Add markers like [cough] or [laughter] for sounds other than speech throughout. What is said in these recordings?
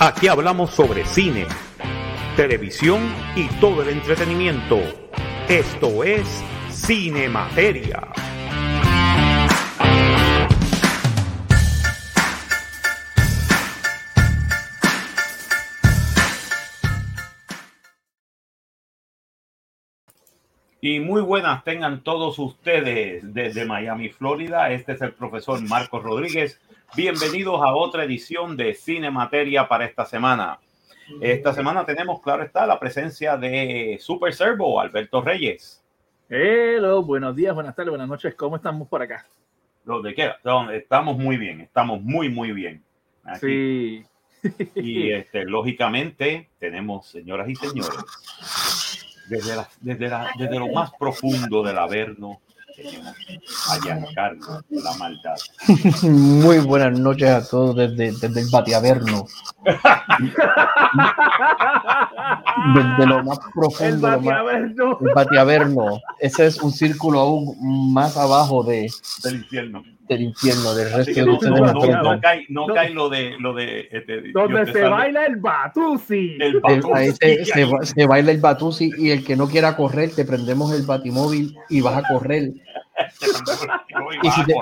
aquí hablamos sobre cine, televisión y todo el entretenimiento. Esto es Cine Y muy buenas tengan todos ustedes desde Miami, Florida. Este es el profesor Marcos Rodríguez. Bienvenidos a otra edición de Cine Materia para esta semana. Esta semana tenemos, claro está, la presencia de Super Servo, Alberto Reyes. Hello, buenos días, buenas tardes, buenas noches. ¿Cómo estamos por acá? Lo de qué? Estamos muy bien, estamos muy, muy bien. Sí. Y este, lógicamente tenemos, señoras y señores, desde, la, desde, la, desde lo más profundo del Averno, allá Carlos, la maldad. [laughs] Muy buenas noches a todos desde, desde el Batiaverno. desde lo más profundo. El Batiaverno. el Batiaverno. Ese es un círculo aún más abajo de, del infierno. Del infierno, del resto que de no, ustedes. no, no, no, cae, no, cae lo de lo de este, Donde se baila el batusi. el batusi. se, se ba- se baila el batusi y el que no quiera correr, te prendemos el batimóvil y vas a correr. [laughs] y si te-.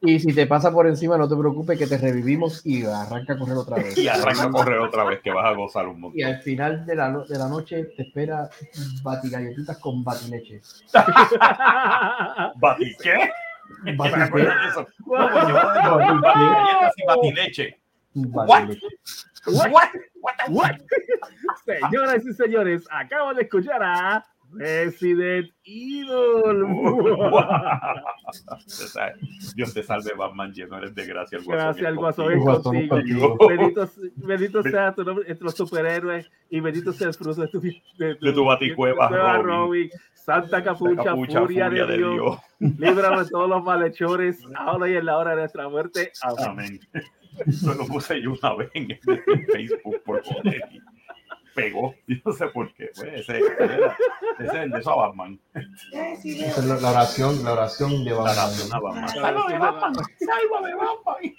Y si pasa por encima, no te preocupes que te revivimos y arranca a correr otra vez. y arranca a correr otra vez que vas a gozar un montón. Y al final de la, no- de la noche te espera batigalletitas con batileche. [laughs] ¿Bati qué? Bati- ¿Me acuerdas de eso? Batigalletas y batileche. What? What? What What? [laughs] Señoras y señores, acabo de escuchar a Resident Evil. [laughs] Dios te salve, Batman, lleno eres de gracia. El Gracias es al guasón contigo. es contigo. contigo. Bendito, bendito sea tu nombre entre los superhéroes y bendito sea el fruto de tu, de De tu baticueva, cueva, Robin. Santa capucha, Capucha, furia, de Dios. Líbranos de todos los malhechores, ahora y en la hora de nuestra muerte. Amén. Amén. Eso lo puse yo una vez en, Facebook por poner y pegó. [laughs] Yo no sé por qué. Pues ese, ese es el de eso Batman. Esa es la, la oración, la oración de La Batman. nación a Batman. ¡Sálvame, Batman! ¡Sálvame, Batman!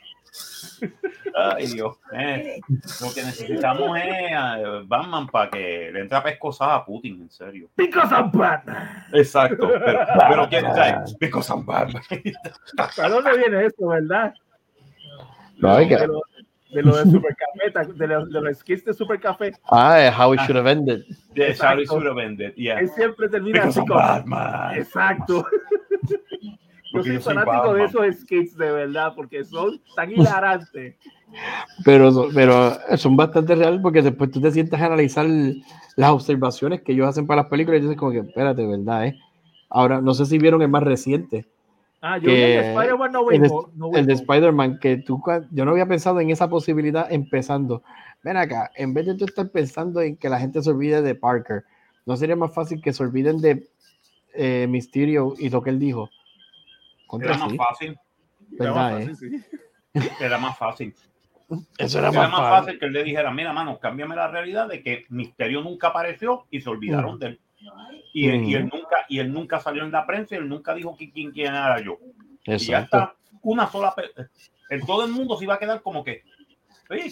Ay, Dios. Eh, lo que necesitamos es a Batman para que le entre a pescosar a Putin, en serio. Because I'm Batman. Exacto. Pero, pero ¿quién sabe? Because I'm Batman. ¿Para dónde viene esto, verdad? No, hay que- de, lo de Supercafé, ¿te- de, los- de los skits de Supercafé. Ah, es how it should have ended. De Charlie Exacto. should have ended. Yeah. Él siempre termina Because así I'm como. Batman. Exacto. [laughs] Yo soy fanático de esos skits de verdad, porque son tan hilarantes. Pero, pero son bastante reales porque después tú te sientas a analizar las observaciones que ellos hacen para las películas y dices como que, espérate, ¿verdad? Eh? Ahora, no sé si vieron el más reciente, Ah, yo el Que- Spider-Man No el No Way el de. Spider-Man, que tú, yo no había pensado en esa posibilidad empezando. Ven acá, en vez de tú estar pensando en que la gente se olvide de Parker, ¿no sería más fácil que se olviden de eh, Mysterio y lo que él dijo? Contra Era más sí, fácil. Era más ¿verdad? eh? fácil, sí. Era más fácil. [laughs] Eso era Era más, más fácil. fácil que él le dijera, mira, mano, cámbiame la realidad de que Misterio nunca apareció y se olvidaron Mm. de él. Y, él- y él Mm. nunca, y él nunca salió en la prensa y él nunca dijo que quién, quién era yo. Y ya Exacto. está. Una sola. En todo el mundo se iba a quedar como que. "Oye,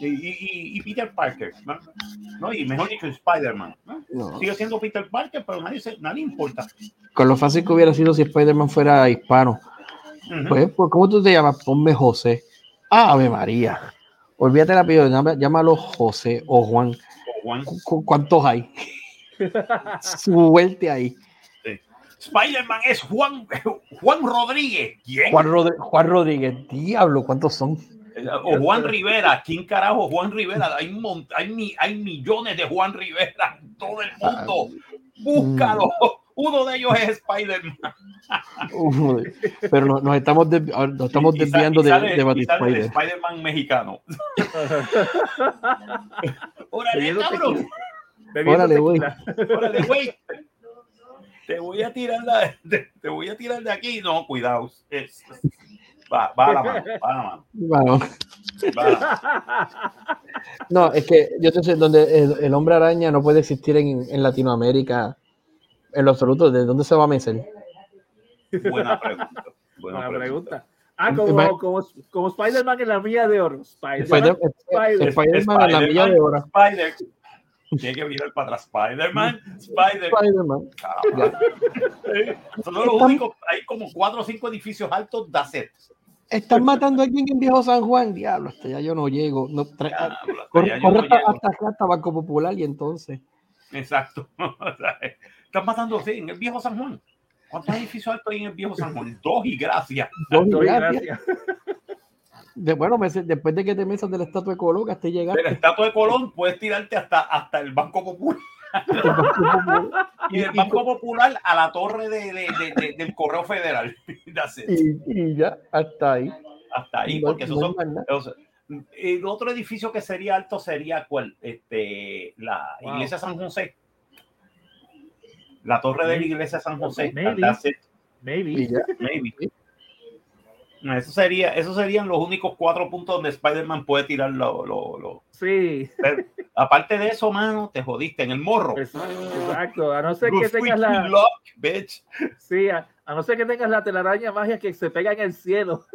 Y, y- y- Peter Parker. ¿no? ¿no? Y mejor dicho, Spider-Man. ¿no? No. Sigue siendo Peter Parker, pero nadie, se- nadie importa. Con lo fácil que hubiera sido si Spider-Man fuera hispano. Ujú. Pues, pues, ¿cómo tú te llamas? Ponme José. Ave María. Olvídate el apellido, llámalo José o Juan. O Juan- ¿Cu- cu- ¿Cuántos hay? Suelte ahí. Spider-Man es Juan, Juan Rodríguez. ¿Quién? Juan, Rodríguez, diablo, ¿cuántos son? O Juan Rivera, ¿quién carajo Juan Rivera? Hay, un mon- hay, mi- hay millones de Juan Rivera en todo el mundo. Búscalo. Uno de ellos es Spider-Man. Pero no- nos estamos, nos estamos desviando y de, sale- de Spider-Man mexicano. [laughs] Órale, cabrón. Órale, güey. [laughs] Órale, güey. Te voy a tirar la- te, te voy a tirar de aquí. No, cuidado. Es- va, va a la mano, va a la mano. Bueno, va a la mano. no, es que yo te sé, donde el, el hombre araña no puede existir en, en Latinoamérica en lo absoluto. ¿De dónde se va a mecer? Buena pregunta. Buena Buena pregunta. pregunta. Ah, como, como, como Spider-Man en la milla de oro. Spider-Man Spider Spider en la milla de oro. Spider tiene que mirar para atrás. [laughs] Spider-Man, Spider-Man. Spider [laughs] Son los únicos, hay como cuatro o cinco edificios altos de set. Están matando a alguien en Viejo San Juan, diablo, hasta ya yo no llego. No, corre, hasta, acá, hasta Banco Popular y entonces. Exacto. [laughs] Están matando sí, en el Viejo San Juan. ¿Cuántos edificios altos hay en el Viejo San Juan? Dos y gracias. Dos y gracias. De, bueno, después de que te mesas de la estatua de Colón, hasta llegar. De la estatua de Colón puedes tirarte hasta, hasta el Banco Popular. [laughs] y del Banco Popular a la torre de, de, del Correo Federal. [laughs] y, ya, hasta ahí. Hasta ahí, porque eso son. el otro edificio que sería alto sería cuál? Este, la iglesia San José. La torre de la iglesia San José. Maybe. Maybe. Maybe. Eso sería, esos serían los únicos cuatro puntos donde Spider-Man puede tirar lo, lo, Sí. aparte de eso, mano, te jodiste en el morro. Exacto. A no ser que tengas la. Sí, a, no ser que tengas la telaraña magia que se pega en el cielo.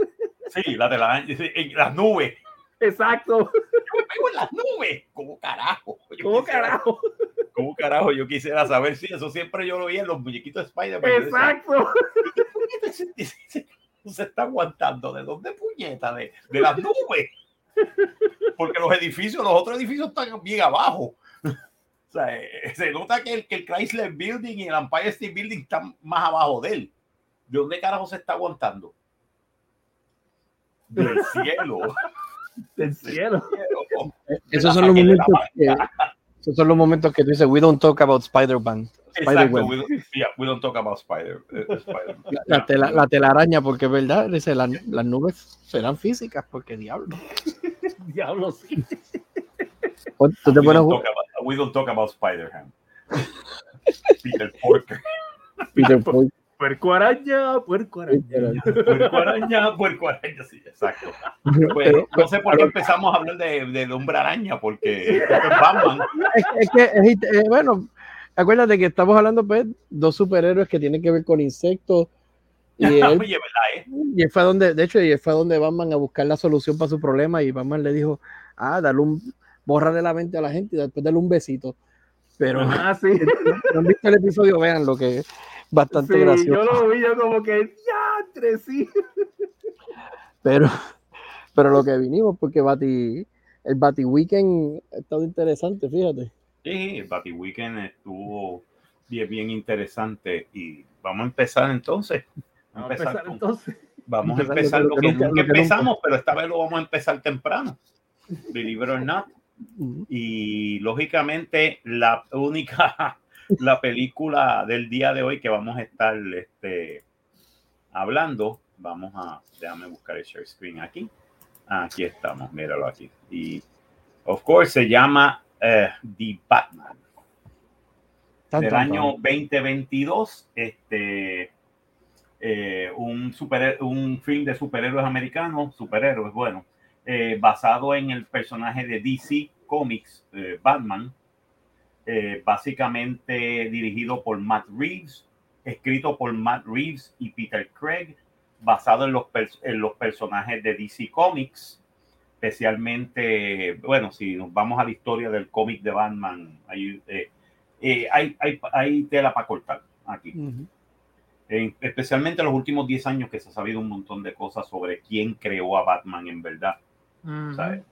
Sí, la telaraña, en las nubes. Exacto. Yo me pego en las nubes. ¿Cómo carajo? ¿Cómo carajo? ¿Cómo carajo? Yo quisiera saber si eso siempre yo lo vi en los muñequitos de Spider-Man. Exacto se está aguantando? ¿De dónde puñeta? De, de las nubes. Porque los edificios, los otros edificios están bien abajo. O sea, eh, se nota que el, que el Chrysler Building y el Empire State Building están más abajo de él. ¿De dónde carajo se está aguantando? Del [laughs] cielo. Del cielo. Esos son los momentos que, esos son los momentos que tú dices, we don't talk about Spider-Man. Exacto, we don't, yeah, we don't talk about Spider. Uh, Spider la, tela, la, telaraña, porque es verdad, dice, la, las nubes serán físicas, porque diablo. [laughs] diablo, sí. ¿Tú te we, don't about, we don't talk about Spider-Ham. Peter Porker. Peter [laughs] Porker. Puerco araña, puerco araña. Puerco araña, puerco araña, sí, exacto. Bueno, no sé por qué empezamos a hablar de, de hombre araña, porque es Batman. Es, que, es, eh, bueno, acuérdate que estamos hablando, pues, dos superhéroes que tienen que ver con insectos. Y [laughs] él, ¿eh? y fue donde, de hecho, y fue donde Batman a buscar la solución para su problema y Batman le dijo, ah, dale un, de la mente a la gente y después dale un besito. Pero, ah, [laughs] sí. no han visto el episodio, vean lo que bastante gracioso. Yo lo vi, yo como que ya, sí. [laughs] Pero, pero lo que vinimos, porque Bati, el Bati Weekend ha estado interesante, fíjate. Sí, el Bati Weekend estuvo bien, bien interesante y vamos a empezar entonces. Vamos a empezar, entonces. Vamos a empezar lo que, nunca, empezamos, pero esta vez lo vamos a empezar temprano. Believe it or not. Y lógicamente la única [laughs] la película del día de hoy que vamos a estar este, hablando. Vamos a, déjame buscar el share screen aquí. Aquí estamos, míralo aquí. Y, of course, se llama The Batman. Del año 2022, este, eh, un, super, un film de superhéroes americanos, superhéroes, bueno, eh, basado en el personaje de DC Comics, eh, Batman, eh, básicamente dirigido por Matt Reeves, escrito por Matt Reeves y Peter Craig, basado en los, en los personajes de DC Comics, especialmente, bueno, si nos vamos a la historia del cómic de Batman, hay, eh, eh, hay, hay, hay, tela para cortar aquí. especialmente en los últimos 10 años que se ha sabido un montón de cosas sobre quién creó a Batman en verdad. ¿sabes?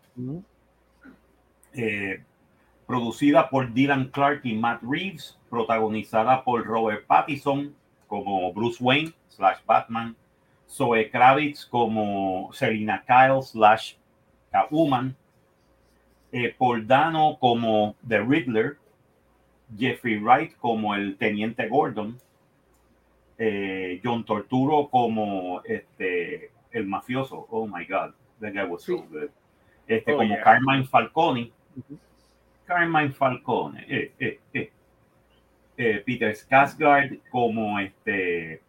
producida por Dylan Clark y Matt Reeves, protagonizada por Robert Pattinson como Bruce Wayne slash Batman, Zoe Kravitz como Selina Kyle slash Catwoman, eh, Paul Dano como The Riddler, Jeffrey Wright como el Teniente Gordon, eh, John Torturo como este, el mafioso. Oh my God, that guy was so good. Este, oh, como Carmine Falcone. Carmine Falcone, eh, eh, eh, eh Peter Skarsgård como este,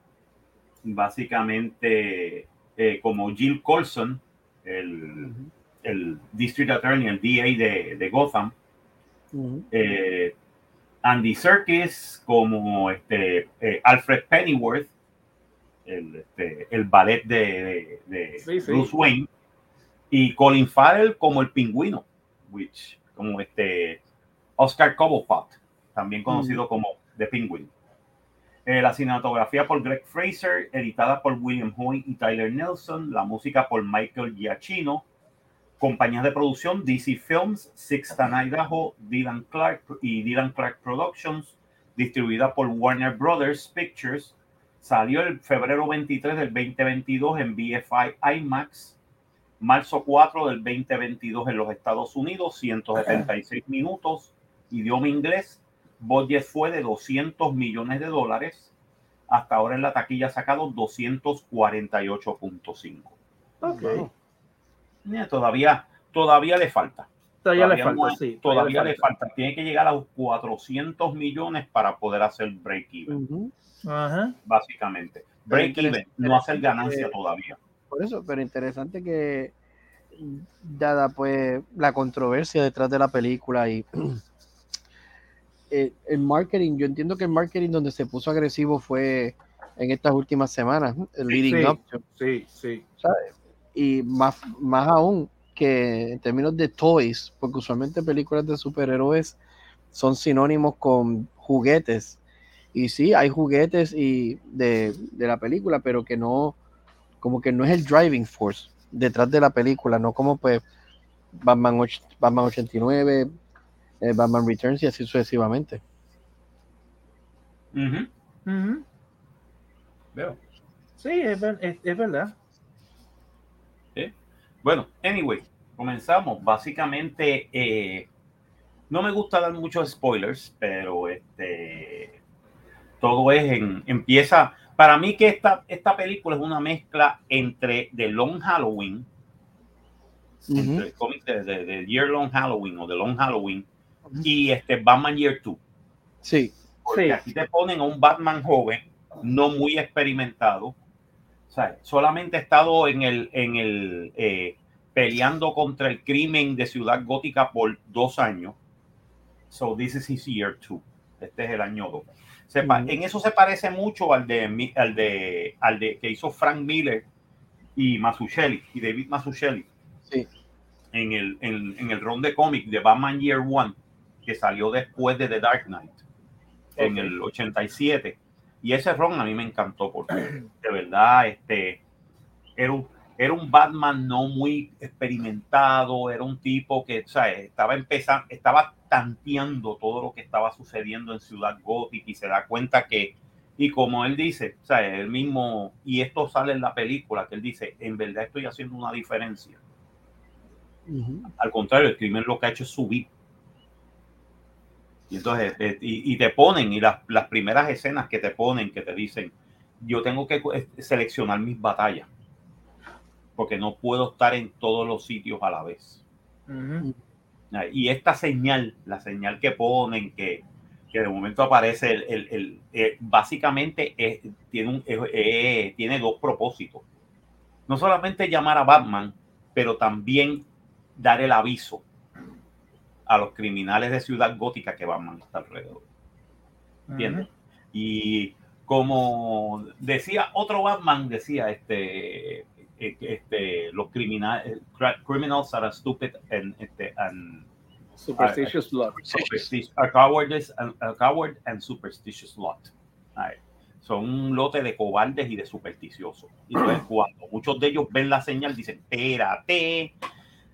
básicamente como Jill Colson, el, el, District Attorney, el DA de, de Gotham. Andy Serkis como este, Alfred Pennyworth, el, este, el ballet de, de, Bruce Wayne, y Colin Farrell como el pingüino, which, como este Oscar Cobblepot, también conocido como The Penguin. Eh, la cinematografía por Greg Fraser, editada por William Hoy y Tyler Nelson, la música por Michael Giacchino, compañías de producción DC Films, Sixta Idaho, Dylan Clark y Dylan Clark Productions, distribuida por Warner Brothers Pictures, salió el febrero 23 del 2022 en BFI IMAX, marzo 4 del 2022 en los Estados Unidos, 176 minutos, idioma inglés, budget fue de 200 millones de dólares. Hasta ahora en la taquilla ha sacado 248.5. Todavía, todavía le falta. Todavía, le falta, sí. Todavía, le, falta. Tiene que llegar a los 400 millones para poder hacer break even. Básicamente. Break even, no hacer ganancia todavía. Por eso, pero interesante que dada pues la controversia detrás de la película y [clears throat] Eh, el marketing, yo entiendo que el marketing donde se puso agresivo fue en estas últimas semanas, el leading up. Sí, sí. Y más, más aún que en términos de toys, porque usualmente películas de superhéroes son sinónimos con juguetes. Y sí, hay juguetes y de, de la película, pero que no, como que no es el driving force detrás de la película, no como pues Batman, Batman 89, eh, Batman Returns y así sucesivamente. Veo. Sí, es, verdad. Bueno, anyway, comenzamos. Básicamente, eh, no me gusta dar muchos spoilers, pero este todo es en, empieza. Para mí que esta, esta película es una mezcla entre The Long Halloween, el cómic de, de, Year Long Halloween o The Long Halloween, y este Batman Year 2. Sí. Porque aquí te ponen a un Batman joven, no muy experimentado. Sea, solamente ha estado en el, en el eh, peleando contra el crimen de Ciudad Gótica por dos años. So this is his year two. Este es el año 2. En eso se parece mucho al de, al de, al de que hizo Frank Miller y Mazzucchelli y David Mazzucchelli. Sí. En el, en, en el ron de cómic de Batman Year One que salió después de The Dark Knight en el 87. Y ese ron a mí me encantó porque de verdad este, era, un, era un Batman no muy experimentado, era un tipo que estaba empezando, estaba tanteando todo lo que estaba sucediendo en Ciudad Gótica y se da cuenta que, y como él dice, o sea, él mismo, y esto sale en la película, que él dice, en verdad estoy haciendo una diferencia. Al contrario, el crimen lo que ha hecho es subir y entonces, eh, y, te ponen, y las, las, primeras escenas que te ponen, que te dicen, yo tengo que eh, seleccionar mis batallas, porque no puedo estar en todos los sitios a la vez. Y esta señal, la señal que ponen, que, que de momento aparece, el, el, el eh, básicamente tiene, un, tiene dos propósitos. No solamente llamar a Batman, pero también dar el aviso a los criminales de Ciudad Gótica que van a alrededor. ¿Entiendes? Y como decía otro Batman, decía este, eh, este los criminales, criminals are stupid and, este, and superstitious lot. A coward, a coward and superstitious lot. Son un lote de cobardes y de supersticiosos. Y entonces [clears throat] cuando muchos de ellos ven la señal, dicen, espérate,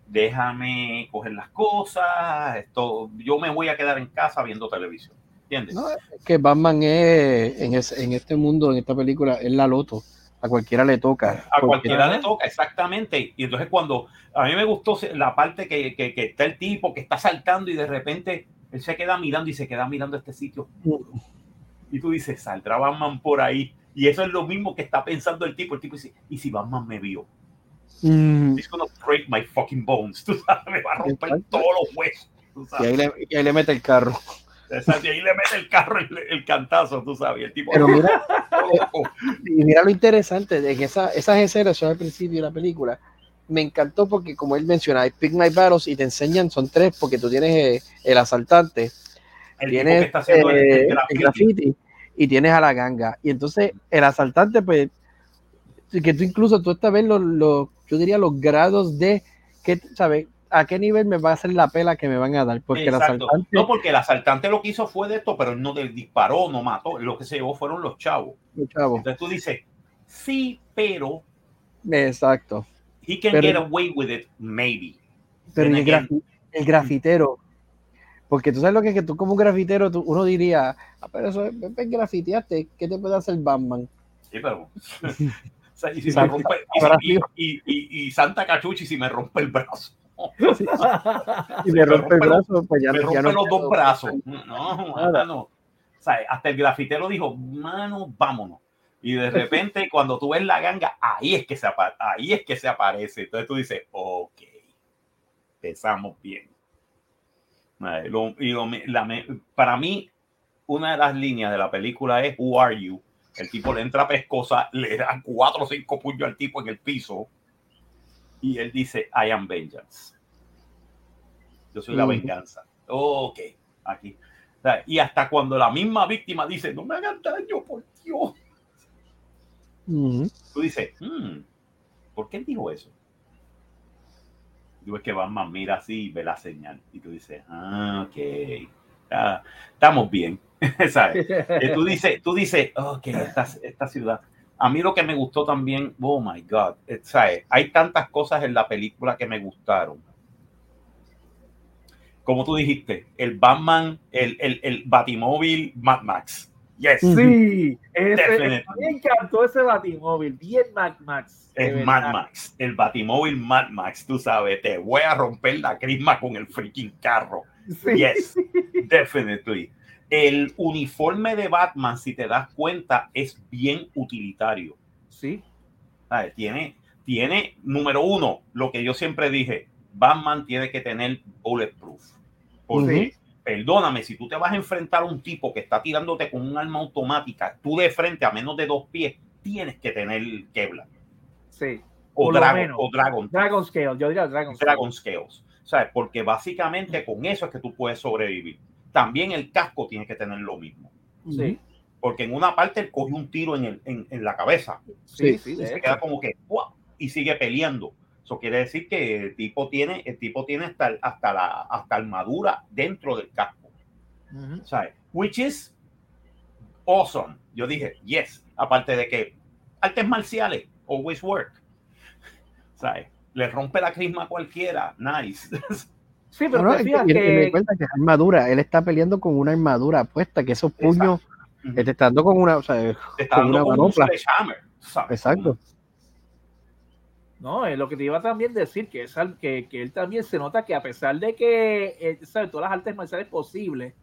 déjame coger las cosas, esto, yo me voy a quedar en casa viendo televisión. ¿Entiendes? que Batman es, en, este mundo, en esta película, es la loto. A cualquiera le toca. A cualquiera le toca, exactamente. Y entonces cuando a mí me gustó la parte que, que, está el tipo que está saltando y de repente él se queda mirando y se queda mirando este sitio. Y tú dices, saldrá Batman por ahí. Y eso es lo mismo que está pensando el tipo. El tipo dice, ¿y si Batman me vio? Mm. Gonna break my fucking bones. [laughs] Tú sabes, me va a romper todos los huesos. Y ahí, le, y ahí le mete el carro. Exacto, y ahí le mete el carro el, el cantazo, tú sabes. El tipo, Pero mira, [laughs] y mira lo interesante de que esa, esas escenas son al principio de la película. Me encantó porque, como él menciona, Pick My Battles y te enseñan, son tres, porque tú tienes eh, el asaltante, el tienes está haciendo el, eh, el, graffiti y tienes a la ganga. Y entonces el asaltante, pues que tú incluso tú estás viendo los, yo diría los grados de que, ¿sabes? ¿A qué nivel me va a hacer la pela que me van a dar? Porque el asaltante... No, porque el asaltante lo que hizo fue de esto, pero no disparó, no mató. Lo que se llevó fueron los chavos. Los chavos. Entonces tú dices, sí, pero. Exacto. He can get away with it, maybe. Pero el, grafitero, porque tú sabes lo que es que tú como un grafitero, uno diría, ah, pero eso es, es grafiteaste, ¿qué te puede hacer Batman? Sí, pero... [laughs] y, Santa Cachuchi si me rompe el brazo. y me, rompe, el brazo, pues ya, me rompe los dos brazos. No, no. O sea, hasta el grafitero dijo, mano, vámonos. Y de repente, [laughs] cuando tú ves la ganga, ahí es que se, ahí es que se aparece. Entonces tú dices, ok, empezamos bien. para mí, una de las líneas de la película es Who are you? El tipo le entra pescosa, le da cuatro o cinco puños al tipo en el piso y él dice, I am vengeance. Yo soy la venganza. Ok, aquí. Y hasta cuando la misma víctima dice, no me hagan daño, por Dios. Tú dices, hmm, ¿por qué él dijo eso? Tú ves que Batman mira así y ve la señal. Y tú dices, ah, ok, estamos bien. [laughs] ¿Sabes? [laughs] tú dices, tú dices, ok, esta, esta ciudad. A mí lo que me gustó también, oh my God, eh, ¿sabes? Hay tantas cosas en la película que me gustaron. Como tú dijiste, el Batman, el, el, el Batimóvil Mad Max. Yes. Sí, ese, me encantó ese Batimóvil, bien Mad Max. Es Mad Max, el Batimóvil Mad Max, tú sabes, te voy a romper la crisma con el freaking carro. Yes, definitely. El uniforme de Batman, si te das cuenta, es bien utilitario. Sí. Tiene, tiene, número uno, lo que yo siempre dije, Batman tiene que tener bulletproof. Porque, perdóname, si tú te vas a enfrentar a un tipo que está tirándote con un arma automática, tú de frente a menos de dos pies, tienes que tener Kevlar. Sí. O, Dragon, o Dragon. Dragon Scale, yo diría Dragon, Dragon Scales. ¿Sabes? Porque básicamente con eso es que tú puedes sobrevivir. También el casco tiene que tener lo mismo. Sí. Porque en una parte él coge un tiro en, el, en, en la cabeza. Sí, sí. Y se queda como que y sigue peleando. Eso quiere decir que el tipo tiene, el tipo tiene hasta, hasta la hasta armadura dentro del casco. ¿Sabes? Which is awesome. Yo dije, yes. Aparte de que artes marciales, always work. [laughs] ¿Sabes? Le rompe la crisma a cualquiera. Nice. [laughs] Sí, pero no, que, que... cuenta que es armadura. Él está peleando con una armadura puesta, que esos puños. Él está dando con una, o sea, con una manopla. Exacto. No, es lo que te iba a también decir, que, es, que, que él también se nota que a pesar de que eh, sabe todas las artes marciales posibles,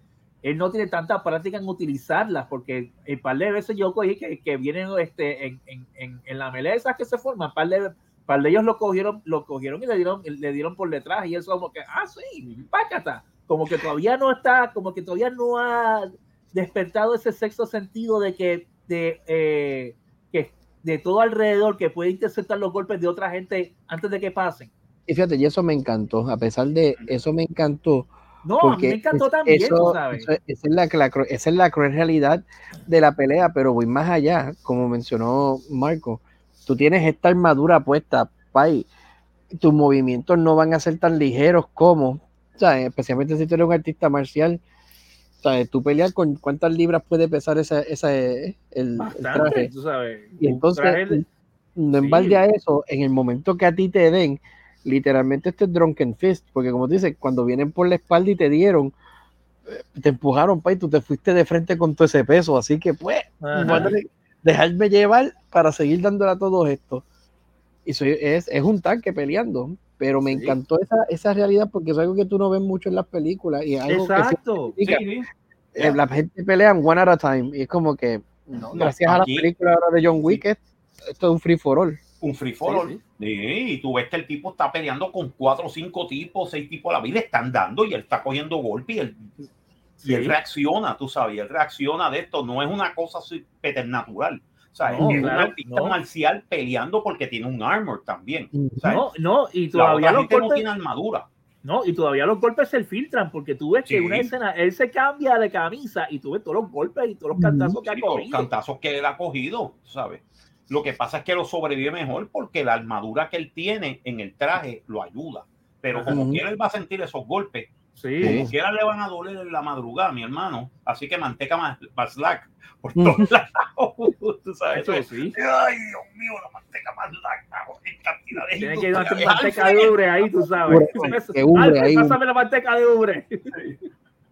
él no tiene tanta práctica en utilizarlas, porque el par de veces yo cogí que, que vienen este, en, en, en, la meleza que se forman, par de, par de ellos lo cogieron, lo cogieron y le dieron, le dieron por detrás, y eso como que, ah, sí, pácata, como que todavía no está, como que todavía no ha despertado ese sexto sentido de que, de, eh, de todo alrededor que puede interceptar los golpes de otra gente antes de que pasen. Y fíjate, y eso me encantó, a pesar de eso me encantó. No, a mí me encantó también, eso, ¿sabes? esa, es la, esa es la cruel realidad de la pelea, pero voy más allá, como mencionó Marco. Tú tienes esta armadura puesta, Pai, tus movimientos no van a ser tan ligeros como, o especialmente si tú eres un artista marcial, sea, tú pelear con cuántas libras puede pesar esa, esa el, traje. Y entonces, no en balde a eso, en el momento que a ti te den, literalmente este es Drunken Fist, porque como tú dices, cuando vienen por la espalda y te dieron, te empujaron, pa, y tú te fuiste de frente con todo ese peso, así que pues, dejarme llevar para seguir dándole a todo esto. Y soy, es, es un tanque peleando pero me encantó esa, esa realidad porque es algo que tú no ves mucho en las películas y algo Exacto. Que eh, la gente pelea one at a time y es como que gracias a la película de John Wick esto es un free for all. Un free for all. y tú ves que el tipo está peleando con cuatro cinco tipos seis tipos a la vida están dando y él está cogiendo golpe y él, y él reacciona tú sabes él reacciona de esto no es una cosa supernatural o sea, es un artista marcial peleando porque tiene un armor también. No, no, y todavía los golpes, no tiene armadura. No, y todavía los golpes se filtran porque tú ves que una escena, él se cambia de camisa y tú ves todos los golpes y todos los cantazos que ha cogido. Los cantazos que él ha cogido, ¿sabes? Lo que pasa es que lo sobrevive mejor porque la armadura que él tiene en el traje lo ayuda. Pero como Ujú. quiera él va a sentir esos golpes, Sí. como quiera le van a doler en la madrugada, mi hermano. Así que manteca más, más slack por todos lados. Tú sabes, Eso sí. Ay, Dios mío, la manteca más slack en cantidad de Tiene que ir industriales. manteca de ubre ahí, tú sabes. Ubre, [laughs] que ubre Alfred, ahí. pásame la manteca de ubre.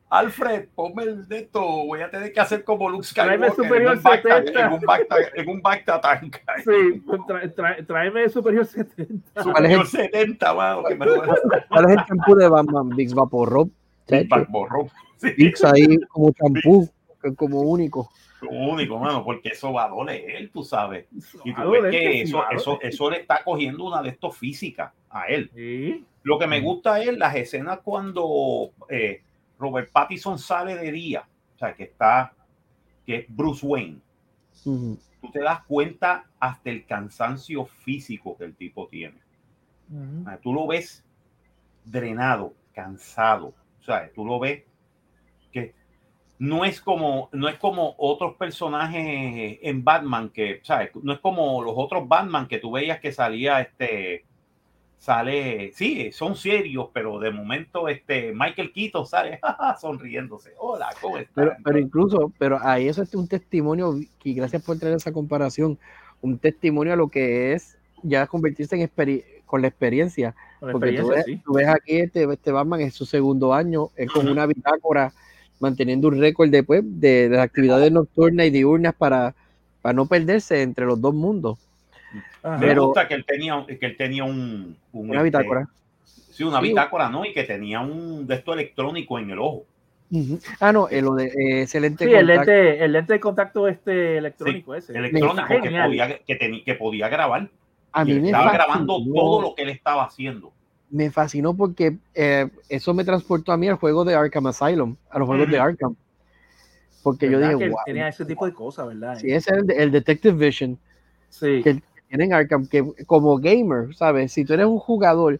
Alfred, ponme el de esto. Voy a tener que hacer como Luke Tráeme Skywalker Superior en un Bacta, 70. en un en tank. Sí, tra- tra- tráeme el Superior 70. Superior 70, mano, que me lo ¿Cuál es el champú de Batman? Chacho. borró. Sí, Vicks ahí como champú, como único. como único, mano, porque eso va a doler, tú sabes. Y tú ves es que eso, eso, eso le está cogiendo una de estos físicas a él. Sí. Lo que me gusta es las escenas cuando eh, Robert Pattinson sale de día, o sea, que está, que es Bruce Wayne. Tú te das cuenta hasta el cansancio físico que el tipo tiene. Ujú. O sea, Tú lo ves drenado, cansado. O sea, tú lo ves que no es como, no es como otros personajes en Batman que, ¿sabes? No es como los otros Batman que tú veías que salía este, sale, sí, son serios, pero de momento este Michael Keaton sale [laughs] sonriéndose. Hola, ¿cómo estás? Pero, pero incluso, pero ahí eso es un testimonio, y gracias por traer esa comparación, un testimonio a lo que es ya convertirse en experi- con la experiencia. Con Porque tú experiencia, ves, sí. tú ves aquí, este, este Batman es su segundo año, él con una bitácora, manteniendo un récord de, pues, de, de las actividades nocturnas y diurnas para, para no perderse entre los dos mundos. Ajá. me pero- gusta que él tenía, que él tenía un, un, Una este, bitácora. Sí, una Sí. bitácora, ¿no? Y que tenía un de esto electrónico en el ojo. Ujú. Ah, no, eh, lo de eh, excelente Sí, el contacto. lente, el lente de contacto este electrónico ese. Electrónico que podía, que, teni- que podía grabar. A mí él me estaba fascinó, grabando todo lo que él estaba haciendo. me fascinó porque eh, eso me transportó a mí al juego de Arkham Asylum, a los juegos de Ujú. Arkham. Porque yo ¿Verdad dije, que wow, tenía ese tipo de cosas, ¿verdad? si ese es el, de- el Detective Vision Sí. que tienen Arkham, que como gamer, ¿sabes? Si tú eres un jugador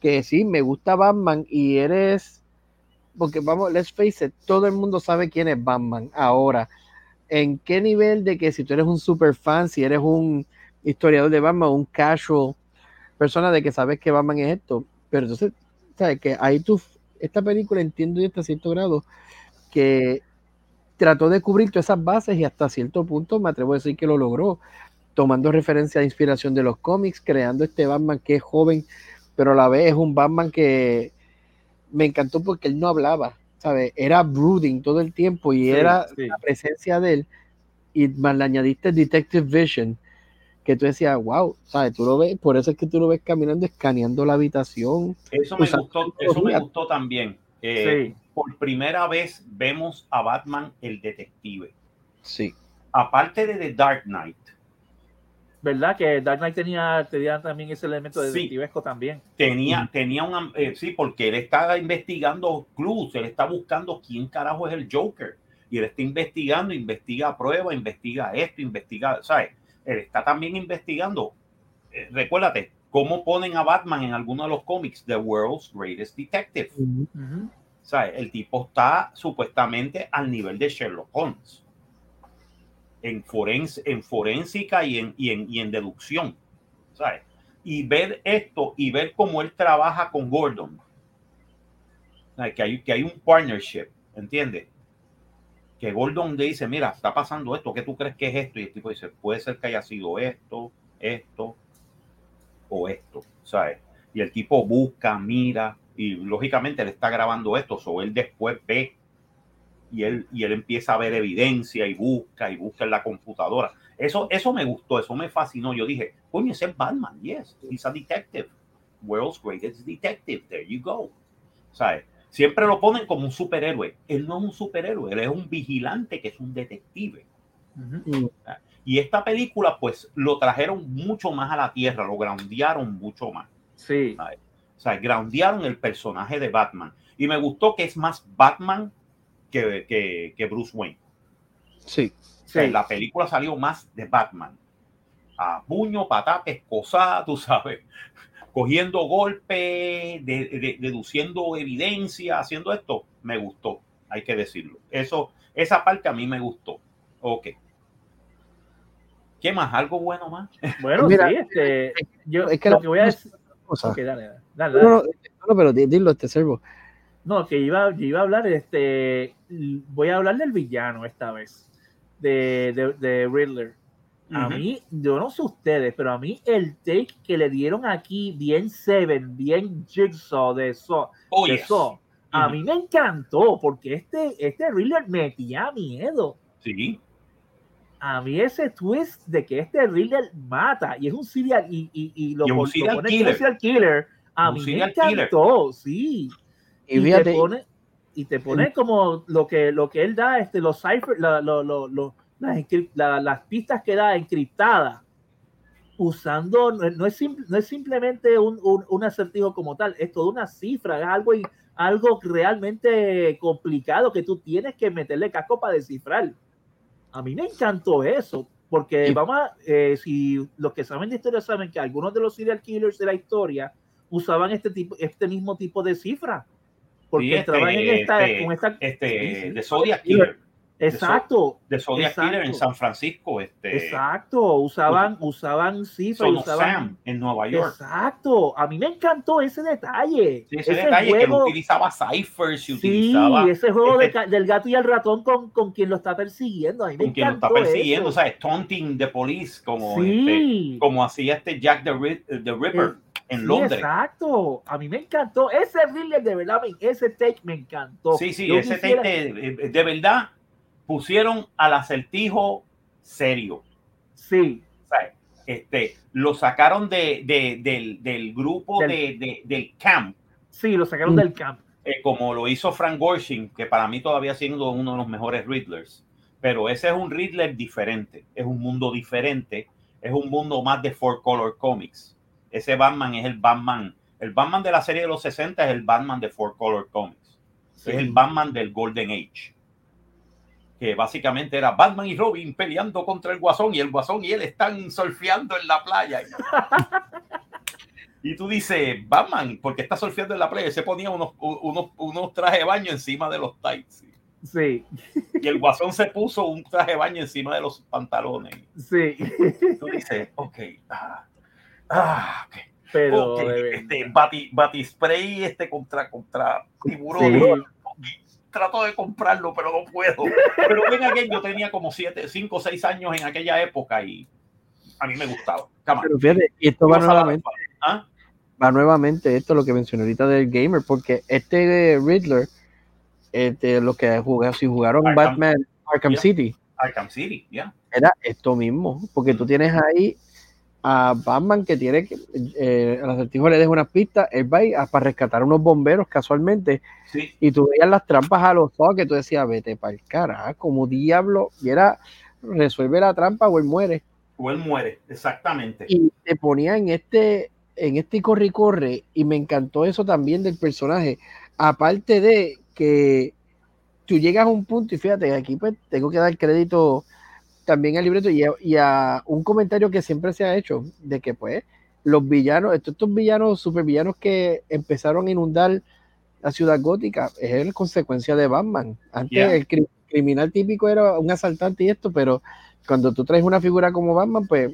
que sí, me gusta Batman y eres, porque vamos, let's face it, todo el mundo sabe quién es Batman ahora. ¿En qué nivel de que si tú eres un super fan, si eres un historiador de Batman, un casual persona de que sabes que Batman es esto? Pero entonces, ¿sabes? Que ahí tú, esta película entiendo yo hasta cierto grado que trató de cubrir todas esas bases y hasta cierto punto me atrevo a decir que lo logró tomando referencia de inspiración de los cómics, creando este Batman que es joven, pero a la vez es un Batman que me encantó porque él no hablaba, ¿sabes? Era brooding todo el tiempo y Sí, era sí. la presencia de él y más le añadiste Detective Vision, que tú decías, wow, ¿sabes? Tú lo ves, por eso es que tú lo ves caminando, escaneando la habitación. Eso me gustó, eso me gustó también. Eh, Sí. Por primera vez vemos a Batman el detective. Sí. Aparte de The Dark Knight, ¿Verdad? Que Dark Knight tenía, tenía también ese elemento de Sí. detectivesco también. tenía, tenía una, eh, sí, porque él está investigando clues, él está buscando quién carajo es el Joker. Y él está investigando, investiga pruebas, investiga esto, investiga, ¿sabes? Él está también investigando. eh, recuérdate, cómo ponen a Batman en alguno de los cómics, The World's Greatest Detective. ¿Sabes? El tipo está supuestamente al nivel de Sherlock Holmes. En, forens, en forénsica y en, y, en, y en deducción. ¿Sabes? Y ver esto y ver cómo él trabaja con Gordon. Que, hay, que hay un partnership, ¿entiendes? Que Gordon le dice, mira, está pasando esto, ¿qué tú crees que es esto? Y el tipo dice, puede ser que haya sido esto, esto o esto, ¿sabes? Y el tipo busca, mira, y lógicamente él está grabando esto, o él después ve y él, y él empieza a ver evidencia y busca y busca en la computadora. Eso, eso me gustó, eso me fascinó. Yo dije, coño, ese es Batman, yes, he's a detective. World's greatest detective, there you go. ¿Sabes? Siempre lo ponen como un superhéroe. Él no es un superhéroe, él es un vigilante que es un detective. Ujú. Y esta película, pues, lo trajeron mucho más a la tierra, lo groundearon mucho más. Sí. O sea, groundearon el personaje de Batman. Y me gustó que es más Batman que, que, que Bruce Wayne. Sí. O sea, Sí. la película salió más de Batman. A puño, patata, pescosada, tú sabes. Cogiendo golpes, de- de- deduciendo evidencia, haciendo esto. Me gustó, hay que decirlo. Eso, esa parte a mí me gustó. Ok. ¿Qué más? ¿Algo bueno más? [laughs] Bueno, Mira, sí, este, yo es que lo que voy a decir. cosa. Ok, dale, dale, dale. No, no, no, pero di- dilo, este servo. No, que iba, iba a hablar, este, voy a hablar del villano esta vez, de, de, de Riddler. A mí, yo no sé ustedes, pero a mí el take que le dieron aquí, bien Seven, bien Jigsaw de Saw, Oh, de yes. A mí me encantó, porque este, este Riddler metía miedo. Sí. A mí ese twist de que este Riddler mata y es un serial y, y, y lo, Y un pon- lo serial pone killer. serial killer, a Un mí me serial killer. encantó, sí Y y fíjate, te pone y te pone como lo que lo que él da este los cipher la- lo- lo- lo- las, la- las pistas que da encriptadas usando no, no es no es simplemente un, un, un acertijo como tal es toda una cifra es algo algo realmente complicado que tú tienes que meterle casco para descifrar. A mí me encantó eso porque vamos a, eh, si los que saben de historia saben que algunos de los serial killers de la historia usaban este tipo este mismo tipo de cifra porque este, entraban en esta, este, con esta Este, de Zodiac Killer. exacto De Zodiac Exacto. Killer en San Francisco. Este, exacto usaban usaban cifras y usaban Sam en Nueva York. exacto a mí me encantó ese detalle Sí, ese, detalle que él utilizaba ciphers y sí utilizaba ese juego de este- del gato y el ratón con, con quien lo está persiguiendo a mí me con quien lo está persiguiendo, eso. ¿sabes? Taunting the police, como, este, sí como hacía este Jack the, Ri- the Ripper en Sí, Londres. exacto a mí me encantó ese thriller de verdad ese take me encantó Sí, sí, Yo ese quisiera- te- de, de verdad pusieron al acertijo serio. sí. Este, lo sacaron de, de- del, del grupo Del- de, de- del camp, sí lo sacaron Mm. del camp eh, como lo hizo Frank Gorshin, que para mí todavía siendo uno de los mejores Riddlers. Pero ese es un Riddler diferente, es un mundo diferente, es un mundo más de Four Color Comics. Ese Batman es el Batman, el Batman de la serie de los 60 es el Batman de Four Color Comics. Es el Batman del Golden Age. Que básicamente era Batman y Robin peleando contra el Guasón y el Guasón y él están surfeando en la playa. Y tú dices, Batman, porque está surfeando en la playa? Y se ponía unos, unos, unos trajes de baño encima de los tights. sí Y el Guasón se puso un traje de baño encima de los pantalones. sí Tú dices, ok, ah, ah, ok. pero de este, bati, batispray este contra, contra tiburón. Sí. Trato de comprarlo, pero no puedo. Pero ven aquel, yo tenía como 7, 5 o 6 años en aquella época y a mí me gustaba. Pero fíjate, y esto va nuevamente, ¿Ah? va nuevamente esto lo que mencioné ahorita del gamer, porque este Riddler, este, los que jugaron, si jugaron Arkham. Batman Arkham Yeah. City, Arkham City, ya. era esto mismo, porque tú tienes ahí a Batman que tiene que, eh, al acertijo le deja unas pistas, él va a- para rescatar a unos bomberos casualmente, Sí, y tú veías las trampas a los ojos que tú decías, vete para el carajo, como diablo, y era resuelve la trampa o él muere. o él muere, exactamente. Y te ponía en este, en este corre y corre, y me encantó eso también del personaje, aparte de que tú llegas a un punto, y fíjate, aquí pues tengo que dar crédito también al libreto y a, y a un comentario que siempre se ha hecho, de que pues los villanos, estos, estos villanos, supervillanos que empezaron a inundar la ciudad gótica, es en consecuencia de Batman. Antes Yeah. el cri- criminal típico era un asaltante y esto, pero cuando tú traes una figura como Batman, pues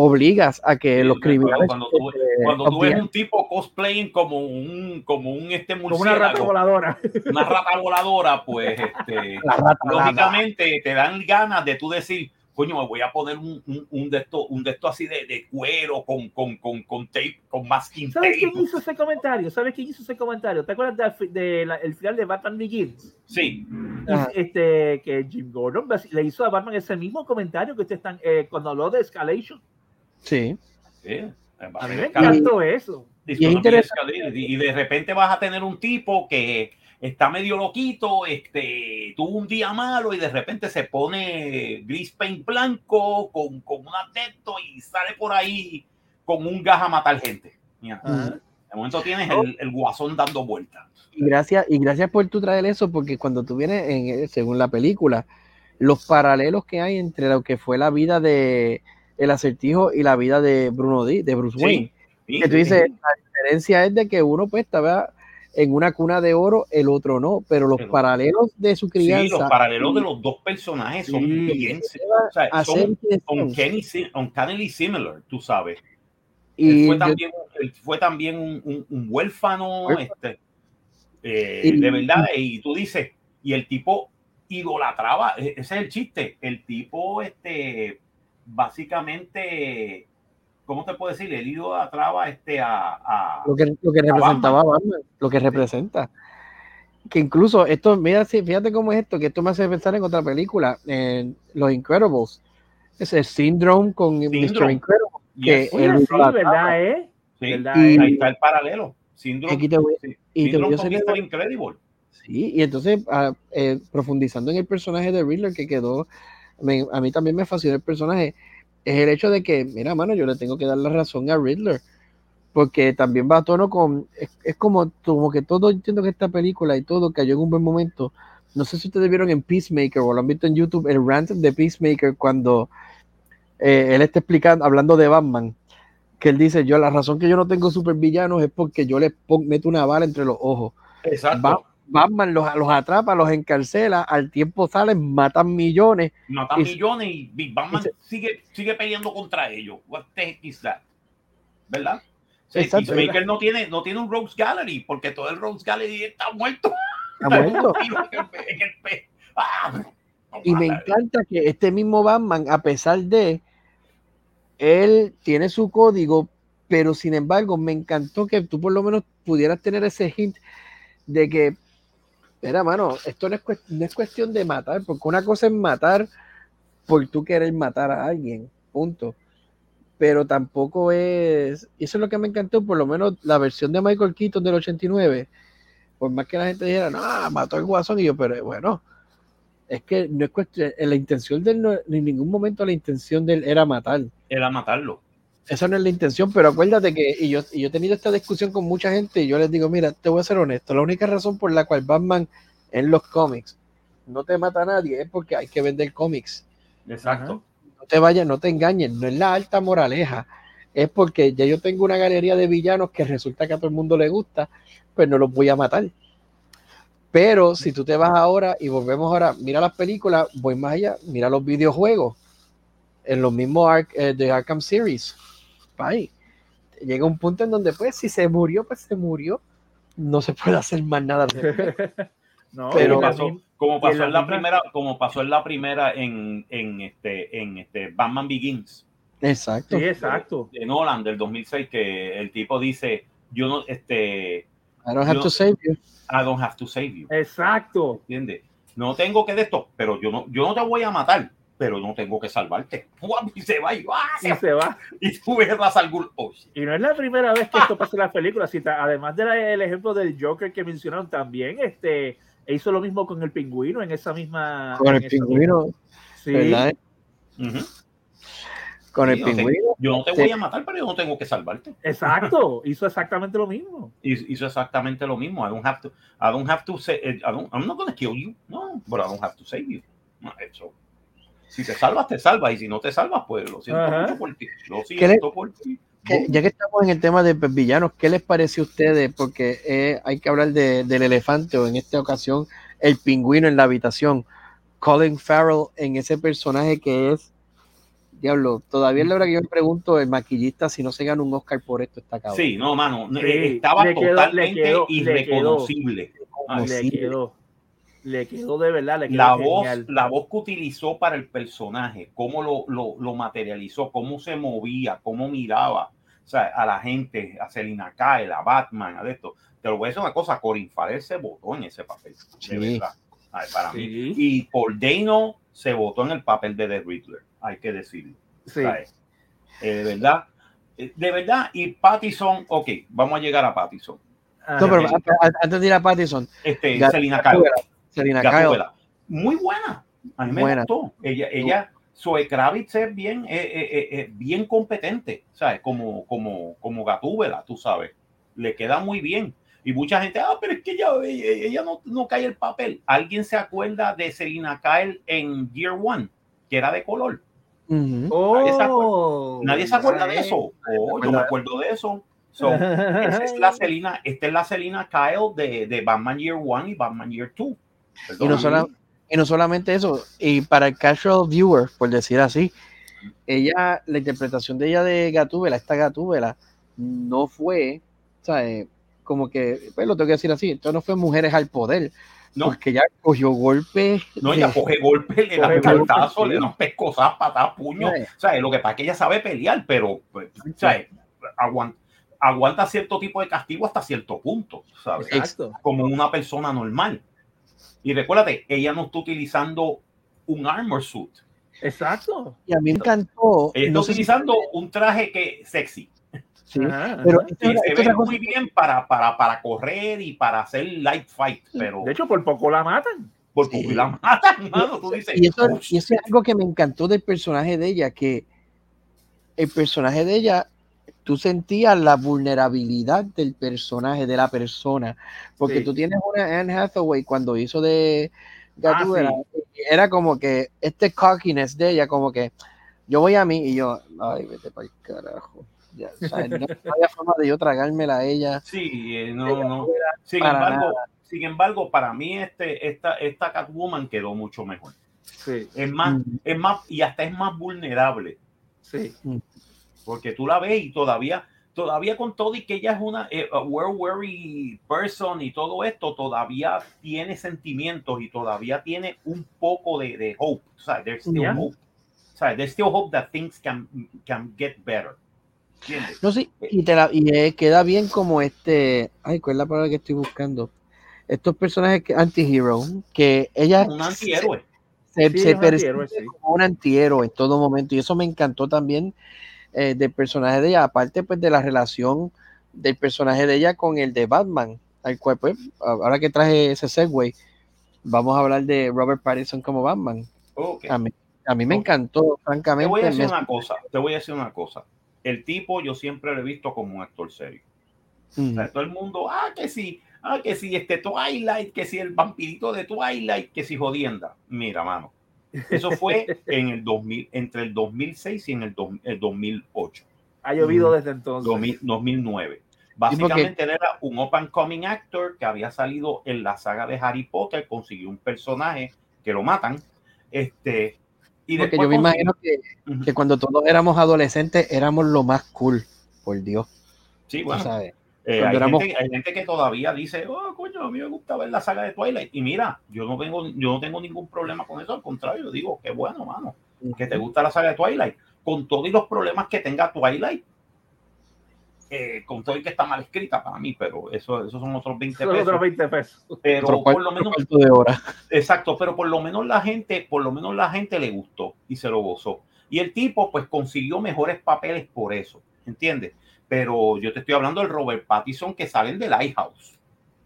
obligas a que Sí, los criminales... cuando tú, cuando tú ves un tipo cosplaying como un, como un este como una rata murciélago, voladora una rata voladora, pues este, [laughs] La rata, la rata. lógicamente te dan ganas de tú decir, coño, me voy a poner un, un, un de estos un de esto así de, de cuero con, con, con, con tape, con masking ¿Sabes tape. quién hizo ese comentario? ¿Sabes quién hizo ese comentario? ¿Te acuerdas del de, el final de Batman Begins? Sí, Ajá. Este, que Jim Gordon basi- le hizo a Batman ese mismo comentario que ustedes están eh, cuando habló de Escalation. Sí. sí. A mí me encantó eso. Y es interesante. Y de repente vas a tener un tipo que está medio loquito, este, tuvo un día malo y de repente se pone gris paint blanco con, con un adepto y sale por ahí con un gas a matar gente. Mira, Ajá. de momento tienes el, el guasón dando vueltas. Y gracias, y gracias por tú traer eso, porque cuando tú vienes, en, según la película, los paralelos que hay entre lo que fue la vida de el acertijo y la vida de Bruno D, de Bruce Wayne. Sí, que tú dices, la diferencia es de que uno pues estaba en una cuna de oro, el otro no, pero los Pero- paralelos de su crianza. Sí, los paralelos de los dos personajes son bien, o sea, son uncanny, uncannily similar, tú sabes. Y él fue yo- también, él fue también un, un- un huérfano, Huérfano. este, eh, Y- de verdad, y tú dices, y el tipo idolatraba, e- ese es el chiste, el tipo, este, básicamente, ¿cómo te puedo decir? Él idolatraba este, a, a- lo que, lo que representaba Batman, lo que representa. Que incluso esto, mira, fíjate cómo es esto, que esto me hace pensar en otra película, en Los Incredibles. Ese Syndrome con Mr. Syndrome. Incredible. y que es- Oye, el- sí, ¿verdad, eh? sí, ¿verdad, ahí eh? está el paralelo. Síndrome, Aquí te voy- sí, y te síndrome voy a con Mr. Incredible. Sí, y entonces ah, eh, profundizando en el personaje de Riddler que quedó, me- a mí también me fascinó el personaje, es el hecho de que, mira, mano, yo le tengo que dar la razón a Riddler, porque también va a tono con, es, es como, como que todo, entiendo que esta película y todo cayó en un buen momento. No sé si ustedes vieron en Peacemaker o lo han visto en YouTube, el rant de Peacemaker cuando eh, él está explicando, hablando de Batman, que él dice, yo la razón que yo no tengo supervillanos es porque yo les meto una bala entre los ojos. Exacto. Batman los, los atrapa, los encarcela, al tiempo salen, matan millones. matan Y- millones y Big Batman y se- sigue, sigue peleando contra ellos. What the heck is that? ¿Verdad? Exacto. Peacemaker no tiene, no tiene un Rose Gallery porque todo el Rose Gallery está muerto. Ha muerto. [laughs] ¡Ah! No Y me encanta que este mismo Batman, a pesar de, él tiene su código, pero sin embargo, me encantó que tú por lo menos pudieras tener ese hint de que, mira, mano, esto no es, no es cuestión de matar, porque una cosa es matar por tú querer matar a alguien, punto. Pero tampoco es, y eso es lo que me encantó, por lo menos la versión de Michael Keaton del 89, por más que la gente dijera, no, mató al guasón, y yo, pero bueno, es que no es cuestión, la intención de él, no, en ningún momento la intención de él era matar. Era matarlo. Esa no es la intención, pero acuérdate que, y yo, y yo he tenido esta discusión con mucha gente, y yo les digo, mira, te voy a ser honesto, la única razón por la cual Batman en los cómics no te mata a nadie es porque hay que vender cómics. Exacto. No te vayas, no te engañes, no es la alta moraleja, es porque ya yo tengo una galería de villanos que resulta que a todo el mundo le gusta, pues no los voy a matar. Pero si tú te vas ahora y volvemos ahora, mira las películas, voy más allá, mira los videojuegos, en los mismos Ark- eh, de Arkham Series. Ahí. Llega un punto en donde, pues, si se murió, pues se murió. No se puede hacer más nada. [laughs] no, Pero- pasó, como pasó en la primera, como pasó en la primera en, en este, en este Batman Begins Exacto. sí, exacto. de Nolan del 2006 que el tipo dice yo no este I don't have yo- to save you. I don't have to save you Exacto. ¿entiendes? No tengo que de esto, pero yo no, yo no te voy a matar, pero no tengo que salvarte. [laughs] ¡Guau! Y se va y, ¡ah! Y se va. [laughs] y tú ves Ghul. Oh, shit. Y no es la primera vez que esto [laughs] pasa en las películas. si además del ejemplo del Joker que mencionaron también, este hizo lo mismo con el pingüino en esa misma. Con el pingüino, misma- Sí. ¿verdad? Ujú. Con el Sí, no sé. pingüino. Yo no te Sí. voy a matar, pero yo no tengo que salvarte. Exacto. Hizo exactamente lo mismo. Hizo exactamente lo mismo. I don't have to, I don't have to say, I don't, I'm not going to kill you. No, but I don't have to save you. No, eso. Si te salvas, te salvas. Y si no te salvas, pues lo siento Ajá. mucho por ti. Lo ¿Qué le- siento por ti. ya que estamos en el tema de pues, villanos, ¿qué les parece a ustedes? Porque eh, hay que hablar de- del elefante o en esta ocasión el pingüino en la habitación. Colin Farrell en ese personaje que es, diablo, todavía es la hora que yo me pregunto el maquillista si no se gana un Oscar por esto está cabrón. Sí, no, mano. Sí, eh, estaba quedó- totalmente quedó- le irreconocible. Ah, le quedó. Le quedó de verdad. Le quedó La voz, la voz que utilizó para el personaje, cómo lo, lo, lo materializó, cómo se movía, cómo miraba o sea, a la gente, a Selina Kyle, a Batman, a esto. Te lo voy a decir una cosa, Corin Farrell se votó en ese papel, Sí. de verdad. Ay, para mí. Sí. Y Paul Dano se votó en el papel de The Riddler, hay que decirlo. Sí. ¿sabes? Eh, de verdad, eh, de verdad, y Pattison, ok, vamos a llegar a Pattison. Ajá. No, pero antes de ir a Pattison, Este, Selina Kyle. Selena Kyle. Muy buena. A mí me Buena. gustó. Ella, ella, Zoe Kravitz es bien, eh, eh, eh, eh, bien competente, ¿sabes? Como, como, como Gatúbela, tú sabes. Le queda muy bien. Y mucha gente, ah, pero es que ella, ella, ella no, no cae el papel. ¿Alguien se acuerda de Selina Kyle en Year One? Que era de color. ujú. Oh, Nadie se acuerda, Nadie se acuerda de eso. Oh, yo me acuerdo de eso. So, esa es la [laughs] Selina, esta es la Selina Kyle de, de Batman Year One y Batman Year Two. Y no, sola, y no solamente eso, y para el casual viewer, por decir así, ella, la interpretación de ella de Gatúbela, esta Gatúbela, no fue, ¿sabes? Como que, pues lo tengo que decir así, entonces no fue mujeres al poder, no. porque ella cogió golpes. No, ella coge golpes, le da cartazos, le da pescosas, patadas, puños. O sea, lo que pasa es que ella sabe pelear, pero, pues, ¿sabes? Aguanta aguanta cierto tipo de castigo hasta cierto punto, ¿sabes? Exacto. Como una persona normal. Y recuérdate, ella no está utilizando un armor suit. Exacto. Y a mí me encantó. Ella está utilizando un traje que sexy. Sí, pero se ve muy bien para, para, para, correr y para hacer light fight, pero... De hecho, por poco la matan. Por poco la matan, mano, tú dices, y, eso, y eso es algo que me encantó del personaje de ella, que el personaje de ella tú sentías la vulnerabilidad del personaje, de la persona, porque tú tienes una Anne Hathaway cuando hizo de Gatúbela, ah, era como que este cockiness de ella, como que yo voy a mí y yo, ay, vete para el carajo. Ya, no, había forma de yo tragármela a ella. Sí, eh, no, no. Sin embargo, sin embargo, para mí este, esta, esta Catwoman quedó mucho mejor. Sí. Es más, mm. es más, y hasta es más vulnerable. Sí. Porque tú la ves y todavía, todavía con todo y que ella es una eh, world person y todo esto, todavía tiene sentimientos y todavía tiene un poco de, de hope. O sea, there's still hope. O sea, there's still hope that things can, can get better. No, sí, y, te la, y eh, queda bien como este. Ay, ¿cuál es la palabra que estoy buscando? Estos personajes que anti-hero, que ella. Un antihéroe. Se, se, se como un antihéroe en todo momento, y eso me encantó también eh, del personaje de ella, aparte pues de la relación del personaje de ella con el de Batman, al cual pues, ahora que traje ese segue, vamos a hablar de Robert Pattinson como Batman. A mí, a mí me encantó, francamente. Te voy a decir una cosa, te voy a decir una cosa. El tipo yo siempre lo he visto como un actor serio. todo el mundo, ah, que sí, ah, que sí, este Twilight, que sí, el vampirito de Twilight, que sí, jodienda. Mira, mano, eso fue en el 2000, entre el 2006 y en el, 2008. Ha llovido desde entonces. 2009. Básicamente era un open coming actor que había salido en la saga de Harry Potter, consiguió un personaje que lo matan. Este, y Porque yo me imagino que, que, cuando todos éramos adolescentes éramos lo más cool, por Dios. Sí, bueno. Eh, hay, gente, que todavía dice, oh, coño, a mí me gusta ver la saga de Twilight. Y mira, yo no, vengo, yo no tengo ningún problema con eso, al contrario, digo, qué bueno, mano, que te gusta la saga de Twilight. Con todos los problemas que tenga Twilight, eh, con todo y que está mal escrita para mí, pero eso, esos son otros 20 pesos. Otros 20 pesos. Pero por lo menos. De hora. Exacto, pero por lo menos la gente, por lo menos la gente le gustó y se lo gozó. Y el tipo, pues, consiguió mejores papeles por eso, ¿entiendes? Pero yo te estoy hablando del Robert Pattinson que salen de Lighthouse.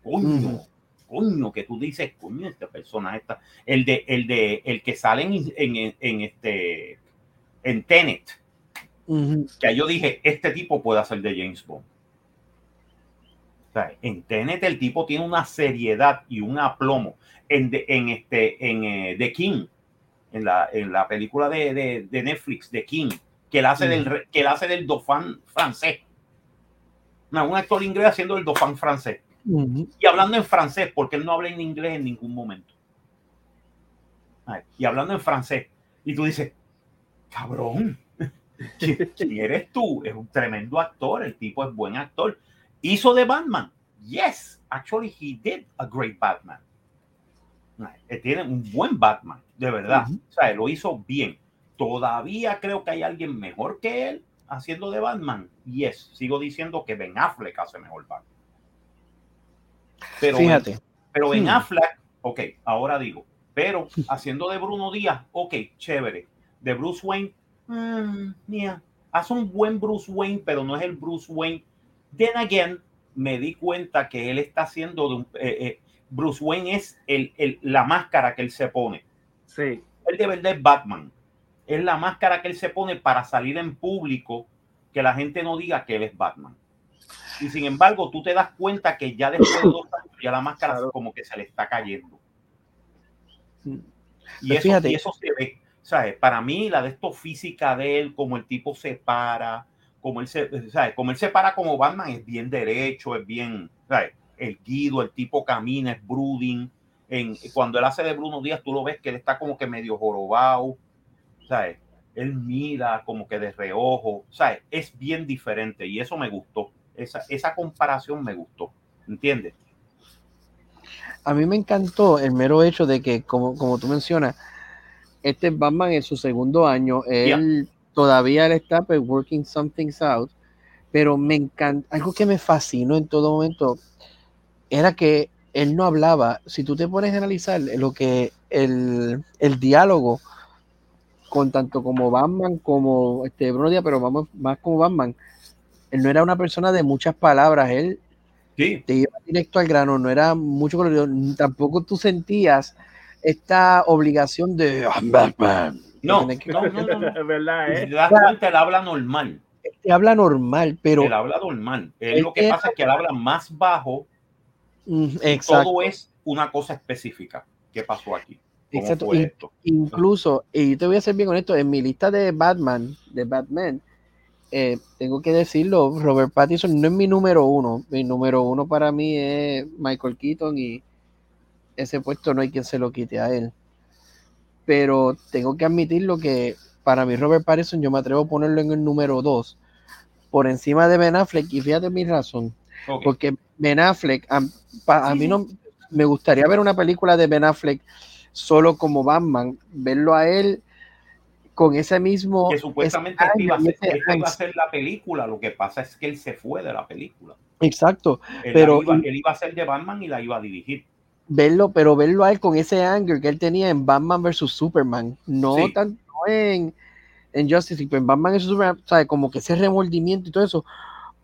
Coño, coño, que tú dices, coño, esta persona está. El de, el de, el que sale en, en, este, en Tenet. Que yo dije, este tipo puede hacer de James Bond. O sea, en Tenet el tipo tiene una seriedad y un aplomo. En, en, este, en eh, The King, en la, en la película de, de, de Netflix, The King, que él hace, del, que él hace del Dauphin francés un actor inglés haciendo el dofán francés. Y hablando en francés, porque él no habla en inglés en ningún momento. Y hablando en francés. Y tú dices, cabrón, [laughs] ¿quién eres tú? Es un tremendo actor, el tipo es buen actor. Hizo de Batman. Yes, actually he did a great Batman. Tiene un buen Batman, de verdad. O sea, lo hizo bien. Todavía creo que hay alguien mejor que él haciendo de Batman, yes, sigo diciendo que Ben Affleck hace mejor Batman. Pero, Fíjate. Pero Ben hmm. Affleck, ok, ahora digo, pero haciendo de Bruno Díaz, ok, chévere. De Bruce Wayne, mmm, mira, hace un buen Bruce Wayne, pero no es el Bruce Wayne. Then again, me di cuenta que él está haciendo de un, eh, eh, Bruce Wayne es el, el, la máscara que él se pone. Sí. Él de verdad es Batman es la máscara que él se pone para salir en público, que la gente no diga que él es Batman. Y sin embargo, tú te das cuenta que ya después de dos años, ya la máscara como que se le está cayendo. Y, pues eso, eso se ve. ¿sabes? Para mí, la de esto física de él, como el tipo se para, como él se, ¿sabes? Como él se para como Batman, es bien derecho, es bien, ¿sabes? El guido, el tipo camina, es brooding. En, cuando él hace de Bruno Díaz, tú lo ves que él está como que medio jorobado, ¿sabes? Él mira como que de reojo, ¿sabes? Es bien diferente y eso me gustó. Esa, esa comparación me gustó, ¿entiendes? A mí me encantó el mero hecho de que, como, como tú mencionas, este Batman en su segundo año, él todavía él está pues, working some things out, pero me encanta, algo que me fascinó en todo momento era que él no hablaba, si tú te pones a analizar lo que el, el diálogo con tanto como Batman como este Bruno Díaz, pero vamos más como Batman, él no era una persona de muchas palabras, él te iba directo al grano, no era mucho colorido, tampoco tú sentías esta obligación de Batman no, no, no, no, [laughs] ¿verdad? Eh? Si te das cuenta, él habla normal. Él habla normal, pero. Él habla normal. Él, lo que pasa es que él habla más bajo. Mm, exacto. Todo es una cosa específica. ¿Qué pasó aquí? Exacto. Incluso, y te voy a ser bien honesto, en mi lista de Batman, de Batman, eh, tengo que decirlo, Robert Pattinson no es mi número uno. Mi número uno para mí es Michael Keaton y ese puesto no hay quien se lo quite a él pero tengo que admitirlo que para mí Robert Pattinson yo me atrevo a ponerlo en el número 2 por encima de Ben Affleck y fíjate mi razón porque Ben Affleck a, mí no me gustaría ver una película de Ben Affleck solo como Batman verlo a él con ese mismo que supuestamente iba, a ser, la película lo que pasa es que él se fue de la película exacto pero él iba a ser de Batman y la iba a dirigir verlo, pero verlo a él con ese anger que él tenía en Batman vs Superman, no tanto en, en Justice League, pero en Batman vs Superman, ¿sabe? como que ese remordimiento y todo eso,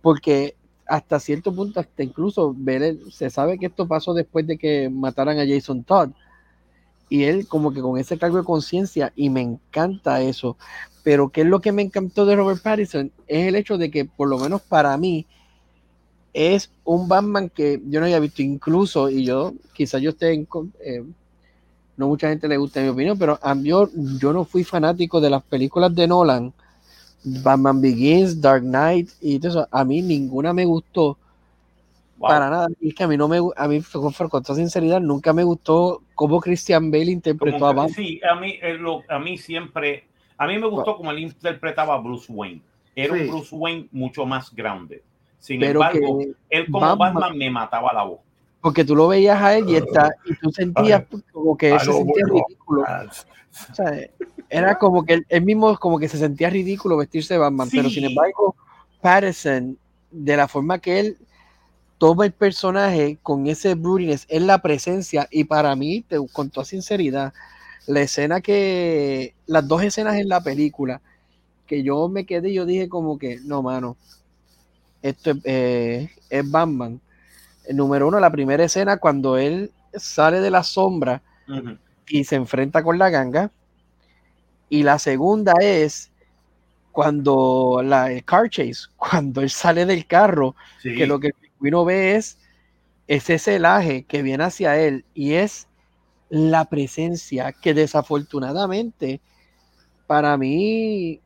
porque hasta cierto punto, hasta incluso ver se sabe que esto pasó después de que mataran a Jason Todd. Y él como que con ese cargo de conciencia, y me encanta eso. Pero ¿qué es lo que me encantó de Robert Pattinson? Es el hecho de que, por lo menos para mí, es un Batman que yo no había visto incluso, y yo, quizás yo esté en, eh, no mucha gente le gusta mi opinión, pero a mí, yo, no fui fanático de las películas de Nolan, Batman Begins, Dark Knight y todo eso, a mí ninguna me gustó para nada, y es que a mí no me, a mí con, toda sinceridad, nunca me gustó cómo Christian Bale interpretó a Batman. Sí, a mí, eh, a mí siempre, a mí me gustó como él interpretaba a Bruce Wayne, era un Bruce Wayne mucho más grande. Sin embargo, él como Batman, me mataba la voz. Porque tú lo veías a él y, está, y tú sentías como que se sentía ridículo. O sea, era como que él, mismo como que se sentía ridículo vestirse de Batman, pero sin embargo, Patterson, de la forma que él toma el personaje con ese broodiness, es la presencia, y para mí, te, con toda sinceridad, la escena que, las dos escenas en la película, que yo me quedé, yo dije como que, no, mano, esto eh, es Batman. El número uno, la primera escena, cuando él sale de la sombra y se enfrenta con la ganga. Y la segunda es cuando la el car chase, [laughs] cuando él sale del carro, que lo que uno ve es ese celaje que viene hacia él y es la presencia que desafortunadamente para mí,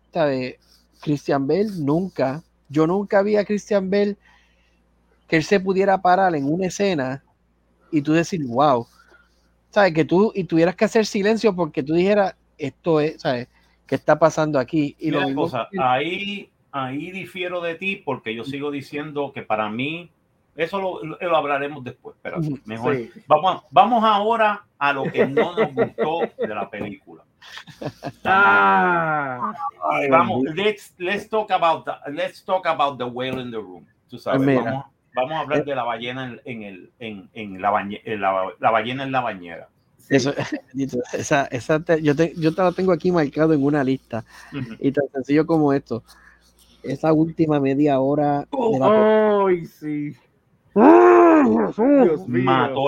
Christian Bell nunca yo nunca vi a Christian Bell que él se pudiera parar en una escena y tú decir, wow, ¿sabes? Que tú y tuvieras que hacer silencio porque tú dijeras, esto es, ¿sabes? ¿Qué está pasando aquí? Y lo cosa, ahí, ahí difiero de ti porque yo sigo diciendo que para mí, eso lo, lo hablaremos después, pero mejor. Vamos, vamos ahora a lo que no nos gustó de la película. Ah, vamos, let's, let's talk about the, let's talk about the whale in the room. Tú sabes, vamos, vamos, a hablar eh. de la ballena en, el, en, en la, la, la, ballena en la bañera. Eso, esa, esa te, yo, te, yo te la tengo aquí marcado en una lista y tan sencillo como esto. Esa última media hora. Oh, sí. Mató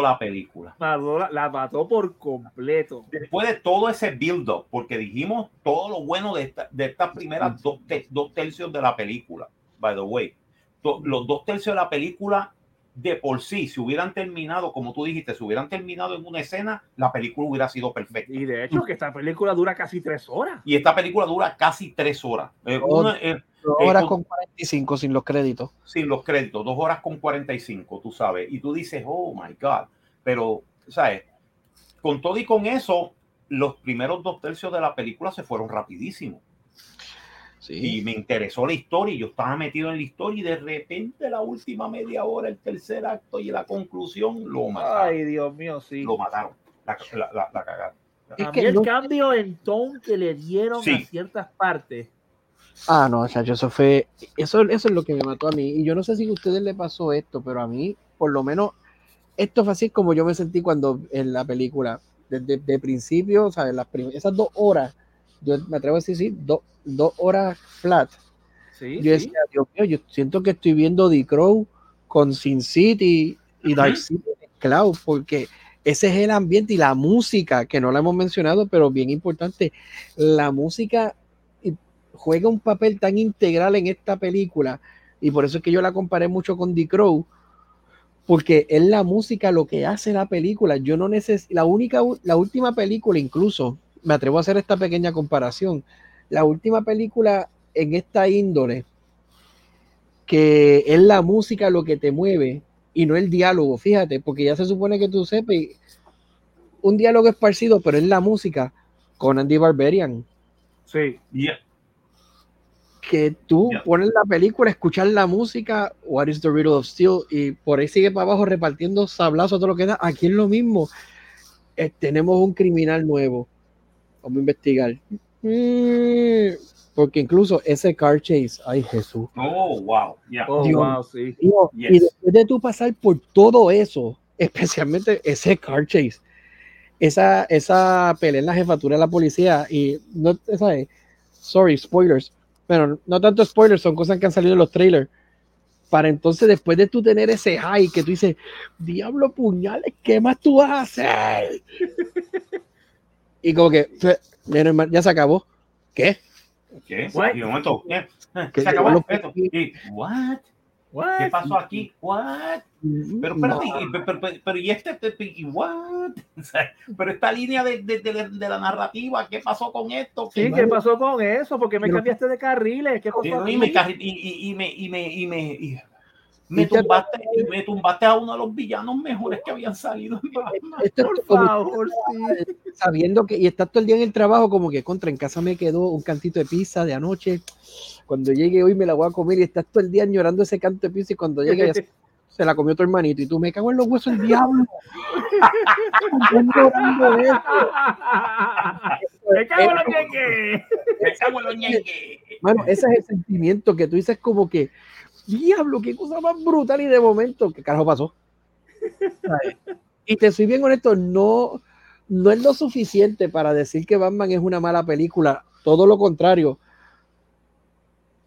la película. la, mató por completo. Después de todo ese build-up, porque dijimos todo lo bueno de, esta, de estas primeras dos, dos, tercios de la película, by the way. los dos tercios de la película de por sí, si hubieran terminado, como tú dijiste, si hubieran terminado en una escena, la película hubiera sido perfecta. Y de hecho, que esta película dura casi tres horas. Y esta película dura casi tres horas. Eh, Oh, una, eh, Dos eh, horas con- con 45 sin los créditos. sin los créditos, dos horas con 45, tú sabes. Y tú dices, oh my God. Pero, ¿sabes? Con todo y con eso, los primeros dos tercios de la película se fueron rapidísimo. Sí. y me interesó la historia y yo estaba metido en la historia y de repente la última media hora, el tercer acto y la conclusión lo mataron. Ay, Dios mío, sí. Lo mataron. La, la, la- la cagaron. Es que el no- cambio en tone que le dieron Sí. a ciertas partes. Ah, no, chacho, eso fue, eso, eso es lo que me mató a mí. Y yo no sé si a ustedes le pasó esto, pero a mí, por lo menos, esto fue así como yo me sentí cuando en la película, desde de principio, ¿sabes? Las prim- esas dos horas, yo me atrevo a decir, sí, do- dos horas flat. Sí, Yo sí. decía, Dios mío, yo siento que estoy viendo The Crow con Sin City y Dark Ujú. City Cloud, porque ese es el ambiente y la música, que no la hemos mencionado, pero bien importante, la música juega un papel tan integral en esta película, y por eso es que yo la comparé mucho con The Crow, porque es la música lo que hace la película. Yo no necesito, la única, la última película incluso, me atrevo a hacer esta pequeña comparación, la última película en esta índole, que es la música lo que te mueve y no el diálogo, fíjate, porque ya se supone que tú sepas un diálogo esparcido, pero es la música con Andy Barbarian, Sí. Yeah. que tú pones la película, escuchar la música, What is the Riddle of Steel, y por ahí sigue para abajo repartiendo sablazos, todo lo que da. Aquí es lo mismo. Eh, tenemos un criminal nuevo. Vamos a investigar. Mm, porque incluso ese car chase, ay Jesús. Oh, wow. Yeah. Oh, Dios. wow, sí. Digo, Yes. Y después de tú pasar por todo eso, [laughs] especialmente ese car chase, esa, esa pelea en la jefatura de la policía, y no, ¿sabes? Sorry, spoilers, pero no tanto spoilers, son cosas que han salido en los trailers. Para entonces, después de tú tener ese high que tú dices, diablo puñales, ¿qué más tú vas a hacer? [laughs] y como que, "Mira, hermano, ya se acabó. ¿Qué? ¿Qué? What? Y de momento, ¿qué? ¿Qué? Se acabó What? esto. Y, what? What? ¿Qué pasó aquí? What? Pero, No. espérate, y- pero, pero- pero, y este, y what? [laughs] O sea, pero esta línea de, de, de la- de la narrativa, ¿qué pasó con esto? Sí, ¿qué pasó con eso? ¿Por qué me Pero- cambiaste de carriles? ¿Qué pasó y me, y, y- y me, y me, y me, y me tumbaste, me tumbaste a uno de los villanos mejores que habían salido. Esto es Por favor, sí. sabiendo que y estás todo el día en el trabajo como que contra en casa me quedó un cantito de pizza de anoche cuando llegue hoy me la voy a comer y estás todo el día llorando ese canto de pizza y cuando llegue ya se, la comió tu hermanito y tú me cago en los huesos el diablo. Me cago en lo que que. Me cago en los ñengues. Mano, ese es el sentimiento que tú dices como que diablo qué cosa más brutal y de momento qué carajo pasó y te soy bien honesto no no es lo suficiente para decir que Batman es una mala película todo lo contrario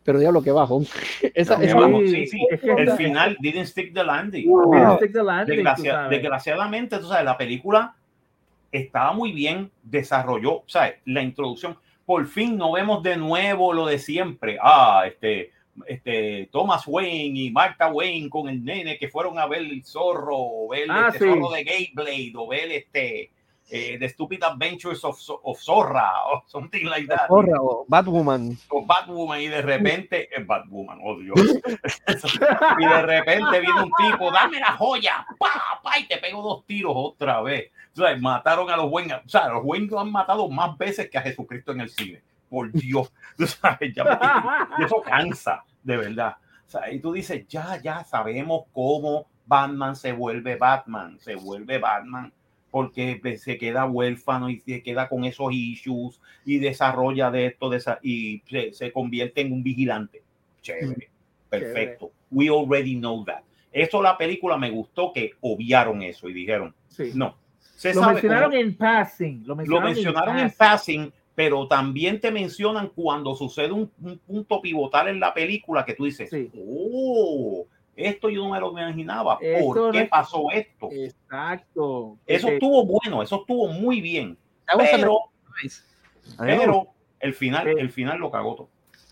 pero diablo que bajo [laughs] esa, No, esa- bajo. sí, sí. es que El final didn't stick the landing. Wow. Didn't stick the landing, tú Desgracia- sabes. desgraciadamente, tú sabes, la película estaba muy bien, desarrolló, ¿sabes? La introducción. Por fin no vemos de nuevo lo de siempre. Ah, este, este, Thomas Wayne y Martha Wayne con el nene que fueron a ver el zorro, o ver Ah, este sí. zorro de Gatebblade, o ver este, eh, The Stupid Adventures of, of Zorra, o something like that Zorra o Batwoman con Batwoman y de repente es Batwoman, oh Dios. [laughs] y de repente viene un tipo, dame la joya, pa, pa, y te pego dos tiros otra vez. O sea, mataron a los Wayne, o sea, los Wayne lo han matado más veces que a Jesucristo en el cine. Por Dios, [laughs] tú sabes, ya me- y eso cansa, de verdad. O sea, y tú dices, ya, ya sabemos cómo Batman se vuelve Batman, se vuelve Batman porque pues, se queda huérfano y se queda con esos issues y desarrolla de esto de esa, y se, se convierte en un vigilante. Chévere, perfecto. We already know that. Eso la película me gustó que obviaron eso y dijeron, Sí. no. Se Lo sabe mencionaron cómo- en passing. Lo lo mencionaron, mencionaron en passing, pero también te mencionan cuando sucede un, un punto pivotal en la película que tú dices, Sí. oh, esto yo no me lo imaginaba. Esto ¿Por qué no- pasó esto? Exacto. Eso Porque- estuvo bueno, eso estuvo muy bien. Pero, pero el final, Sí. el final lo cagó todo.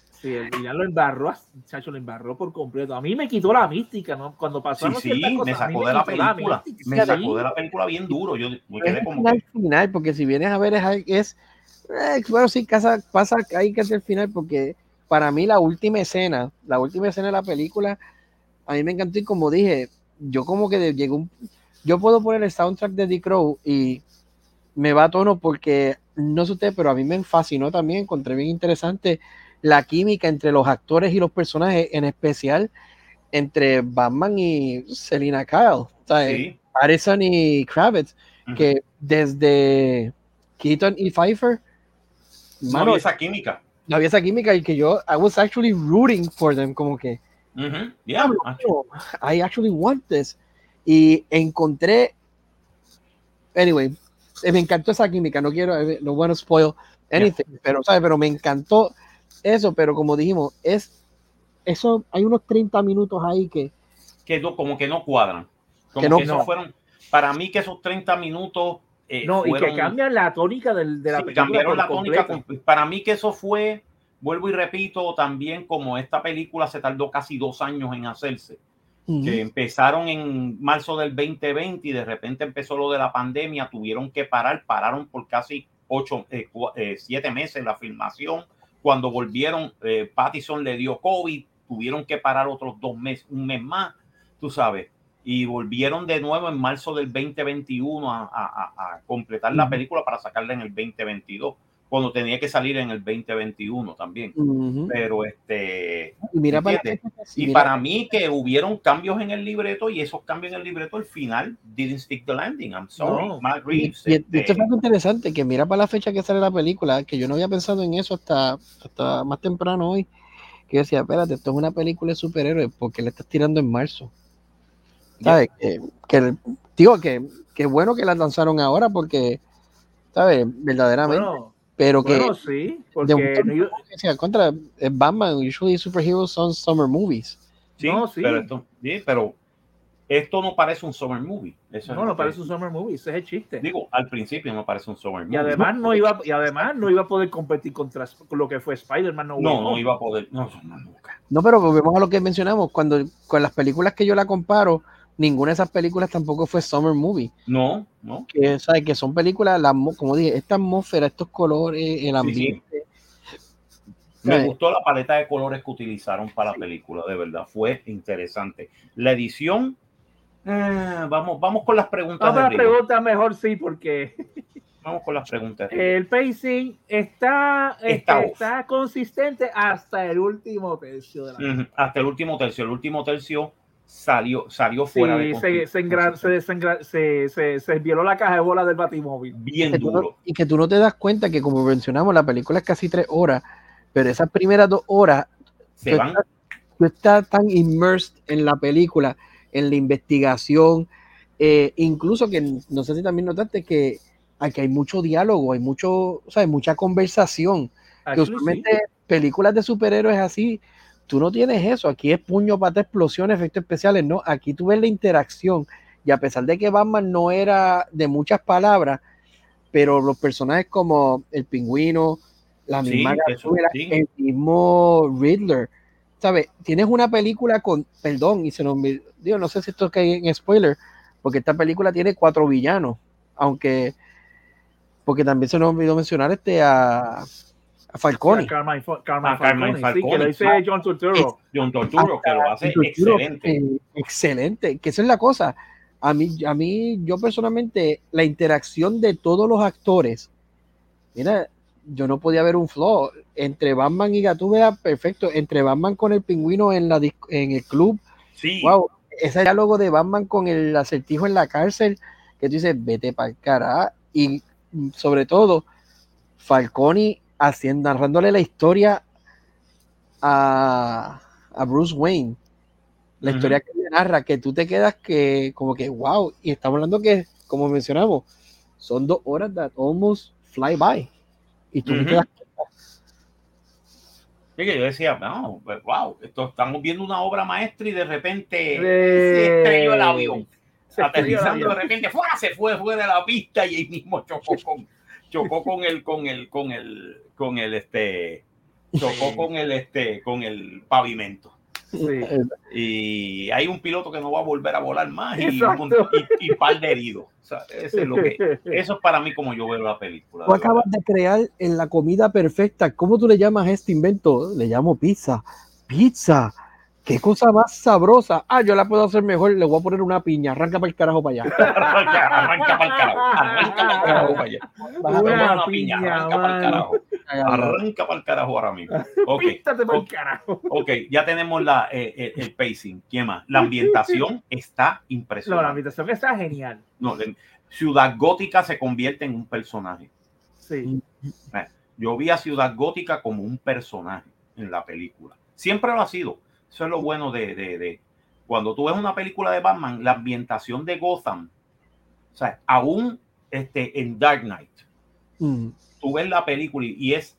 sí, el final lo embarró, chacho, lo embarró por completo. A mí me quitó la mística, ¿no? Cuando pasó Sí, sí, me sacó de la película. Me sacó de la película bien duro. Yo me quedé como. Final, porque si vienes a ver es, es eh, bueno, sí, casa, pasa hay que hacer el final, porque para mí la última escena, la última escena de la película, a mí me encantó y como dije, yo como que llegó un, yo puedo poner el soundtrack de The Crow y me va a tono porque no sé usted, pero a mí me fascinó también, encontré bien interesante la química entre los actores y los personajes, en especial entre Batman y Selina Kyle, sí. Harrison y Kravitz, que desde Keaton y Pfeiffer, no había esa química. No había esa química y que yo, I was actually rooting for them, como que, uh -huh. yeah, I actually want this. Y encontré, anyway, me encantó esa química, no quiero, no bueno spoil anything, yeah. pero, ¿sabes? Pero me encantó eso, pero como dijimos, es eso, hay unos 30 minutos ahí que que no, como que no cuadran. Como que no, que no fueron, para mí que esos 30 minutos eh, no, fueron, y que cambian la tónica del, de la sí, película. Cambiaron la tónica. Para mí que eso fue, vuelvo y repito, también como esta película se tardó casi dos años en hacerse. Uh -huh. Que empezaron en marzo del 2020 y de repente empezó lo de la pandemia, tuvieron que parar, pararon por casi ocho, eh, eh, siete meses la filmación. Cuando volvieron, eh, Pattison le dio COVID, tuvieron que parar otros dos meses, un mes más, tú sabes y volvieron de nuevo en marzo del 2021 a, a, a completar uh -huh. la película para sacarla en el 2022 cuando tenía que salir en el 2021 también uh -huh. pero este y, mira para, y mira. para mí que hubieron cambios en el libreto y esos cambios en el libreto al final didn't stick the landing I'm sorry no. Matt Reeves y, este... y esto es algo interesante que mira para la fecha que sale la película que yo no había pensado en eso hasta, hasta más temprano hoy que decía espérate esto es una película de superhéroes porque le estás tirando en marzo ¿sabes? Que, que, digo que, que bueno que la lanzaron ahora porque, ¿sabes? Verdaderamente. Bueno, pero que. Bueno, sí, porque. Decía, contra Batman, usually superheroes son summer movies. Sí, no, sí. Pero, esto, sí, pero esto no parece un summer movie. Eso no, no parece un summer movie, ese es el chiste. Digo, al principio no parece un summer movie. Y además no iba, y además no iba a poder competir contra lo que fue Spider-Man. No, no, no, iba a poder. No, no, nunca. No, pero volvemos a lo que mencionamos. Cuando con las películas que yo la comparo, ninguna de esas películas tampoco fue summer movie. No, no. Que, ¿sabes? que son películas, la, como dije, esta atmósfera, estos colores, el ambiente. Sí, sí. Me gustó la paleta de colores que utilizaron para la película, de verdad, fue interesante. La edición, eh, vamos, vamos con las preguntas. Vamos a las preguntas mejor sí, porque [laughs] vamos con las preguntas. El pacing está, está, este, está consistente hasta el último tercio de la uh -huh. Hasta el último tercio. El último tercio salió, salió fuera sí, de se, se, engra, se, se, se, se, violó la caja de bola del batimóvil. Bien duro. No, y que tú no te das cuenta que, como mencionamos, la película es casi tres horas, pero esas primeras dos horas, se tú, van. Estás, tú estás tan immersed en la película, en la investigación, eh, incluso que no sé si también notaste que aquí hay mucho diálogo, hay mucho, o sea, hay mucha conversación. que usualmente sí. películas de superhéroes así, tú no tienes eso. Aquí es puño, pata, explosión, efectos especiales. No, aquí tú ves la interacción. Y a pesar de que Batman no era de muchas palabras, pero los personajes como el pingüino, la misma sí, el mismo Riddler, ¿sabes? Tienes una película con, perdón, y se nos digo, no sé si esto cae en spoiler, porque esta película tiene cuatro villanos, aunque, porque también se nos olvidó mencionar este a a Falcone. Sí, Carmine, Carmine, ah, Carmine Falcone, sí, que lo dice John Turturro. John Turturro, que lo hace Turturro, excelente. Eh, excelente, que esa es la cosa. A mí, a mí, yo personalmente, la interacción de todos los actores, mira, yo no podía ver un flow. Entre Batman y Gatúbela, perfecto. Entre Batman con el pingüino en, la, en el club. Sí. Wow, ese diálogo de Batman con el acertijo en la cárcel, que tú dices, vete para el cara. Y sobre todo, Falcone haciendo, narrándole la historia a, a Bruce Wayne. La uh -huh. historia que le narra, que tú te quedas que, como que, wow, y estamos hablando que, como mencionamos, son dos horas that almost fly by. Y tú uh -huh. te quedas Sí, que yo decía, no, pues, wow, esto, estamos viendo una obra maestra y de repente se estrelló el avión. Aterrizando de repente, ¡fuera! se fue fuera de la pista y ahí mismo chocó con, chocó con el, con el, con el, con el, este, chocó con el este, con el pavimento. Sí. Y hay un piloto que no va a volver a volar más y, y, y par de heridos. O sea, eso, es lo que, eso es para mí como yo veo la película. Tú de acabas de crear en la comida perfecta. ¿Cómo tú le llamas a este invento? Le llamo pizza. Pizza. Qué cosa más sabrosa. Ah, yo la puedo hacer mejor. Le voy a poner una piña. Arranca para el carajo para allá. [laughs] arranca, arranca para el carajo. Arranca para el carajo para allá. Una una piña, piña, arranca para el carajo. Arranca para el carajo ahora mismo. [laughs] Ok, Píntate pa'l ok. carajo. ok, ya tenemos la, eh, eh, el pacing. ¿Quién más? La ambientación está No, la impresionante. habitación está genial. No, de- Ciudad Gótica se convierte en un personaje. Sí. Yo vi a Ciudad Gótica como un personaje en la película. Siempre lo ha sido. Eso es lo bueno de, de- de- cuando tú ves una película de Batman, la ambientación de Gotham, o sea, aún este, en Dark Knight, Mm. tú ves la película y, es,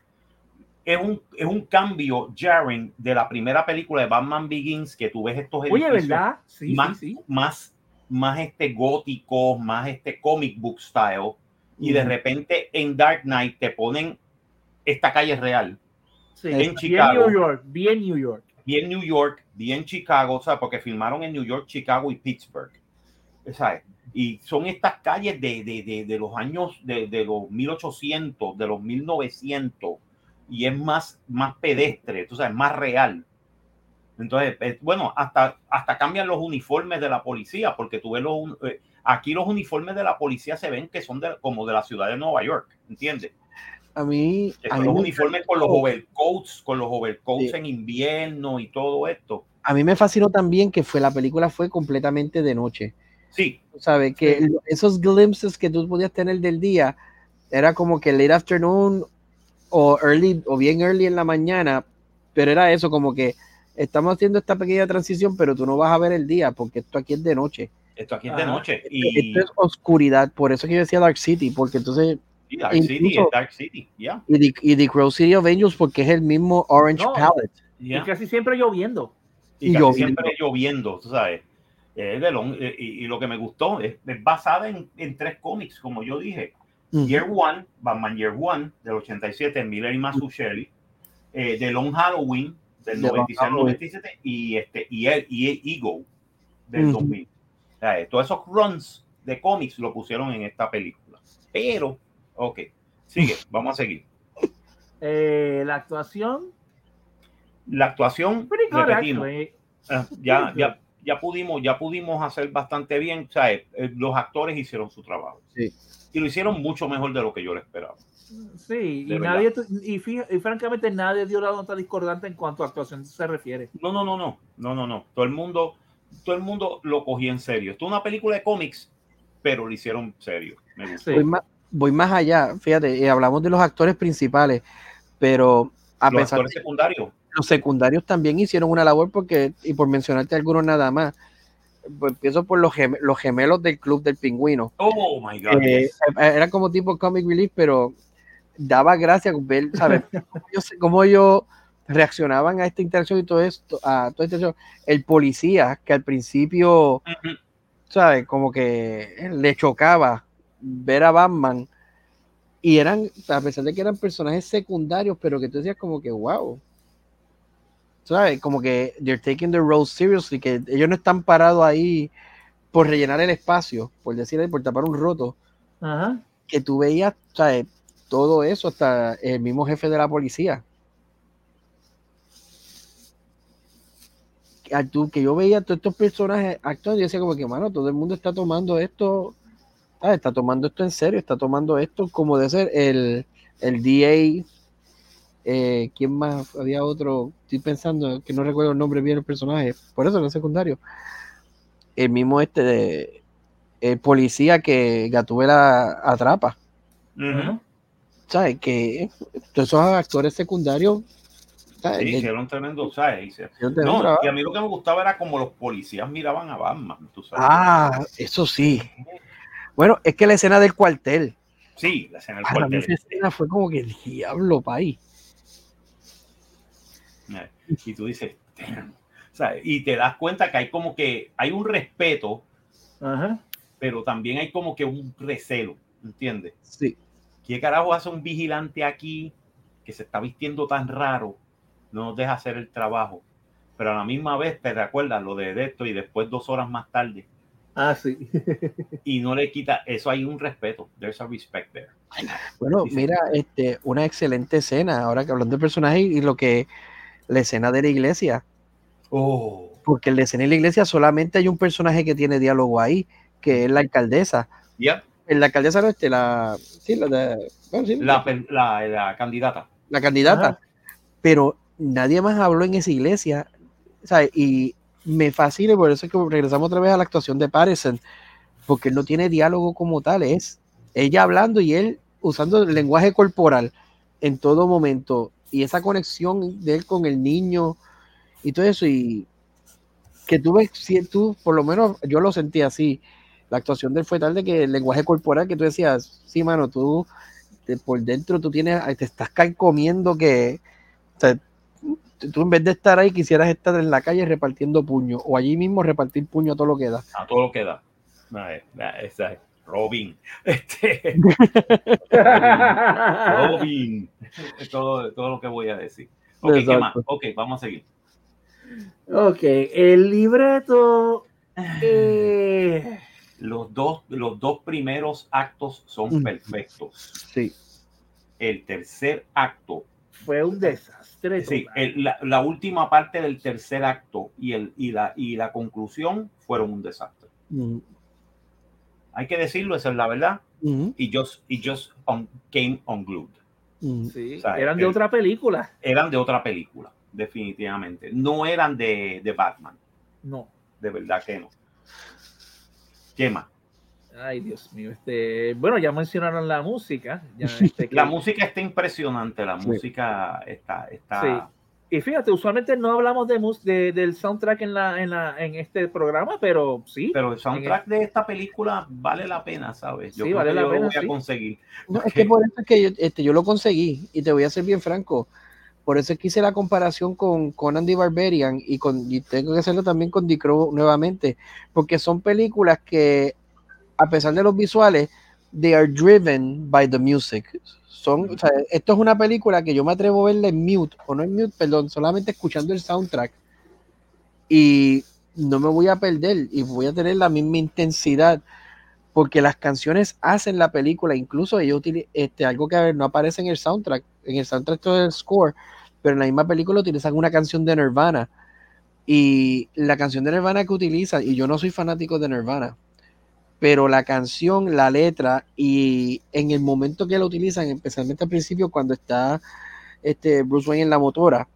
es, un, es un cambio, Jaren, de la primera película de Batman Begins, que tú ves estos Oye, edificios ¿verdad? Sí, más, sí, sí. más, más este gótico, más este comic book style, y de Ujú. repente en Dark Knight te ponen esta calle real, sí. en Bien Chicago. New York, bien New York. Bien New York, bien Chicago, o sea, porque filmaron en New York, Chicago y Pittsburgh. ¿sabes? Y son estas calles de, de, de, de los años de, los 1800, de los 1900, y es más, más pedestre, tú sabes, más real. Entonces, bueno, hasta, hasta cambian los uniformes de la policía, porque tú ves los, eh, aquí los uniformes de la policía se ven que son como de la ciudad de Nueva York, ¿entiendes? A mí. A mí los me uniformes con los overcoats, con los overcoats Sí. en invierno y todo esto. A mí me fascinó también que fue la película fue completamente de noche. Sí, sabes que Sí. esos glimpses que tú podías tener del día era como que late afternoon o early o bien early en la mañana, pero era eso como que estamos haciendo esta pequeña transición, pero tú no vas a ver el día porque esto aquí es de noche. esto aquí es de Ajá. noche. Y, Esto es oscuridad, por eso que yo decía Dark City, porque entonces y Dark City incluso- es Dark City, ya. y The, y The Crow City of Angels porque es el mismo Orange No. Palette. ya. Y casi siempre lloviendo. Y y casi lloviendo. siempre lloviendo, tú sabes. Es de long- eh, y, y lo que me gustó es, es basada en, en tres cómics, como yo dije. Ujú. Year One, Batman Year One, del 87, Miller y Mazzucchelli. Eh, The Long Halloween, del The Long 96-97, y, este, y, el, y el Ego, del Ujú. 2000. O sea, eh, todos esos runs de cómics lo pusieron en esta película. Pero, ok, sigue, vamos a seguir. Eh, la actuación, La actuación, repetimos. Ah, ya, ya, ya pudimos, ya pudimos hacer bastante bien. O sea, eh, eh, los actores hicieron su trabajo. Sí. Y lo hicieron mucho mejor de lo que yo le esperaba. Sí, De y, verdad. nadie, y, fija- y francamente nadie dio la nota discordante en cuanto a actuación se refiere. No, no, no, no, no, no, no. Todo el mundo, todo el mundo lo cogía en serio. Esto es una película de cómics, pero lo hicieron serio. Me gustó. Sí. Voy más allá, fíjate, eh, hablamos de los actores principales, pero a Los pesar actores de secundarios. los secundarios también hicieron una labor porque, y por mencionarte algunos nada más, pues empiezo por los, gem- los gemelos del Club del Pingüino. Oh my God. Eh, yes. era como tipo comic relief, pero daba gracia ver, ¿sabes? [laughs] cómo ellos, reaccionaban a esta interacción y todo esto, a toda esta interacción. El policía, que al principio. ¿sabes? Como que le chocaba ver a Batman. Y eran, a pesar de que eran personajes secundarios, pero que tú decías como que, wow. ¿Sabes? Como que they're taking the role seriously, que ellos no están parados ahí por rellenar el espacio, por decir, por tapar un roto Ajá. que tú veías ¿sabes? todo eso, hasta el mismo jefe de la policía. Que, yo veía todos estos personajes actuando y decía como que, mano, todo el mundo está tomando esto, ¿sabes? está tomando esto en serio, está tomando esto como de ser el, el DA. Eh, ¿Quién más? Había otro, estoy pensando que no recuerdo el nombre bien del personaje, por eso no es secundario. El mismo este de el policía que Gatubela atrapa. ¿sabes? Que todos esos actores secundarios, hicieron tremendo, ¿sabes? No, y a mí lo que me gustaba era como los policías miraban a Batman, tú sabes. Ah, eso sí. Bueno, es que la escena del cuartel, Sí, la escena del para mí cuartel. esa escena fue como que diablo, país. Y tú dices. Y te das cuenta que hay como que hay un respeto, Ajá. pero también hay como que un recelo, ¿entiendes? Sí. ¿Qué carajo hace un vigilante aquí que se está vistiendo tan raro? no nos deja hacer el trabajo, pero a la misma vez te recuerdas lo de esto y después dos horas más tarde Ah, sí. [laughs] y no le quita, eso hay un respeto, there's a respect there. Bueno, mira, este, una excelente escena, ahora que hablando de personajes y lo que la escena de la iglesia, Oh, porque en la escena de la iglesia solamente hay un personaje que tiene diálogo ahí, que es la alcaldesa. ya, En la alcaldesa no este, la, sí, la, de- bueno, sí, la, la, la candidata. la candidata, Ajá. pero nadie más habló en esa iglesia, ¿sabes? Y me fascina, por eso es que regresamos otra vez a la actuación de Patterson, porque él no tiene diálogo como tal, es ella hablando y él usando el lenguaje corporal en todo momento, y esa conexión de él con el niño y todo eso, y que tú ves, si tú, por lo menos yo lo sentí así, la actuación de él fue tal de que el lenguaje corporal que tú decías, sí, mano, tú de- por dentro tú tienes, te estás comiendo que, tú en vez de estar ahí quisieras estar en la calle repartiendo puño o allí mismo repartir puño a todo lo que da. A todo lo que da. Es Robin. [laughs] Este, Robin. Es todo, todo lo que voy a decir. Ok, ¿qué Exacto. más? Ok, vamos a seguir. ok, el libreto. [sighs] eh, Los dos, los dos primeros actos son Mm. perfectos. Sí. El tercer acto, fue un desastre. sí, el- la, la última parte del tercer acto y, el, y, la, y la conclusión fueron un desastre. Mm, Hay que decirlo, esa es la verdad. mm, Y just, y just on- came unglued. mm. Sí, o sea, eran de otra película. Eran de otra película, definitivamente. No eran de, de Batman, No. de verdad que no. ¿Qué más? Ay, Dios mío. Este, bueno, ya mencionaron la música. ya, [laughs] este, que- La música está impresionante, la Sí. música está, está Sí. Y fíjate, usualmente no hablamos de, mus- de- del soundtrack en, la, en, la, en este programa, pero sí. pero el soundtrack de esta película vale la pena, ¿sabes? Yo Sí, creo vale que la yo pena, lo voy a conseguir. No, es que por eso es que yo, este, yo lo conseguí y te voy a ser bien franco. Por eso es que hice la comparación con Conan the Barbarian y, con, y tengo que hacerlo también con The Crow nuevamente, porque son películas que, a pesar de los visuales, they are driven by the music. Son, o sea, esto es una película que yo me atrevo a verla en mute, o no en mute, perdón, solamente escuchando el soundtrack y no me voy a perder y voy a tener la misma intensidad porque las canciones hacen la película, incluso ellos este, algo que no aparece en el soundtrack, en el soundtrack todo el score, pero en la misma película utilizan una canción de Nirvana y la canción de Nirvana que utilizan, y yo no soy fanático de Nirvana, pero la canción, la letra y en el momento que la utilizan, especialmente al principio cuando está este Bruce Wayne en la motora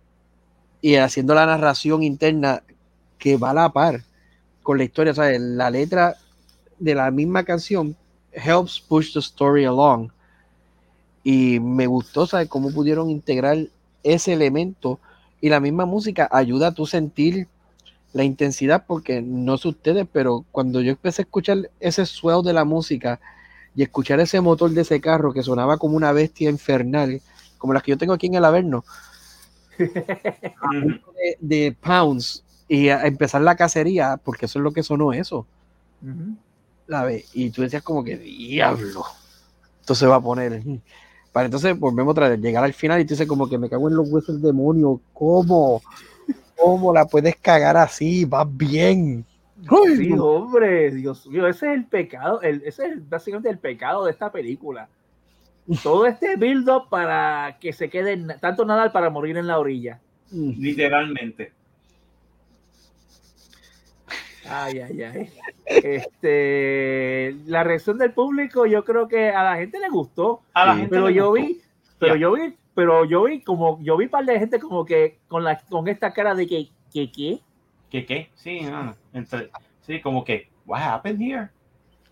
y haciendo la narración interna que va a la par con la historia, sea, la letra de la misma canción helps push the story along. Y me gustó, ¿sabes? Cómo pudieron integrar ese elemento y la misma música ayuda a tú sentir la intensidad, porque no sé ustedes, pero cuando yo empecé a escuchar ese swell de la música y escuchar ese motor de ese carro que sonaba como una bestia infernal, como las que yo tengo aquí en el Averno, [laughs] de, de Pounds, y a empezar la cacería, porque eso es lo que sonó eso. Ujú. la ve, y tú decías como que diablo, esto se va a poner. Para entonces volvemos otra vez, llegar al final y tú dices como que me cago en los huesos del demonio, ¿cómo? ¿Cómo la puedes cagar así? Va bien. Sí, no. hombre, Dios mío, ese es el pecado, el, ese es básicamente el pecado de esta película. Todo este build-up para que se quede tanto nadar para morir en la orilla. Mm. Literalmente. Ay, ay, ay. Este, la reacción del público, yo creo que a la gente le gustó, A la Sí. gente pero le yo gustó. vi, pero yo vi, pero yo vi como, yo vi un par de gente como que con la, con esta cara de que, que, ¿qué? ¿Qué qué? Sí, ah, entre, sí, como que, what happened here?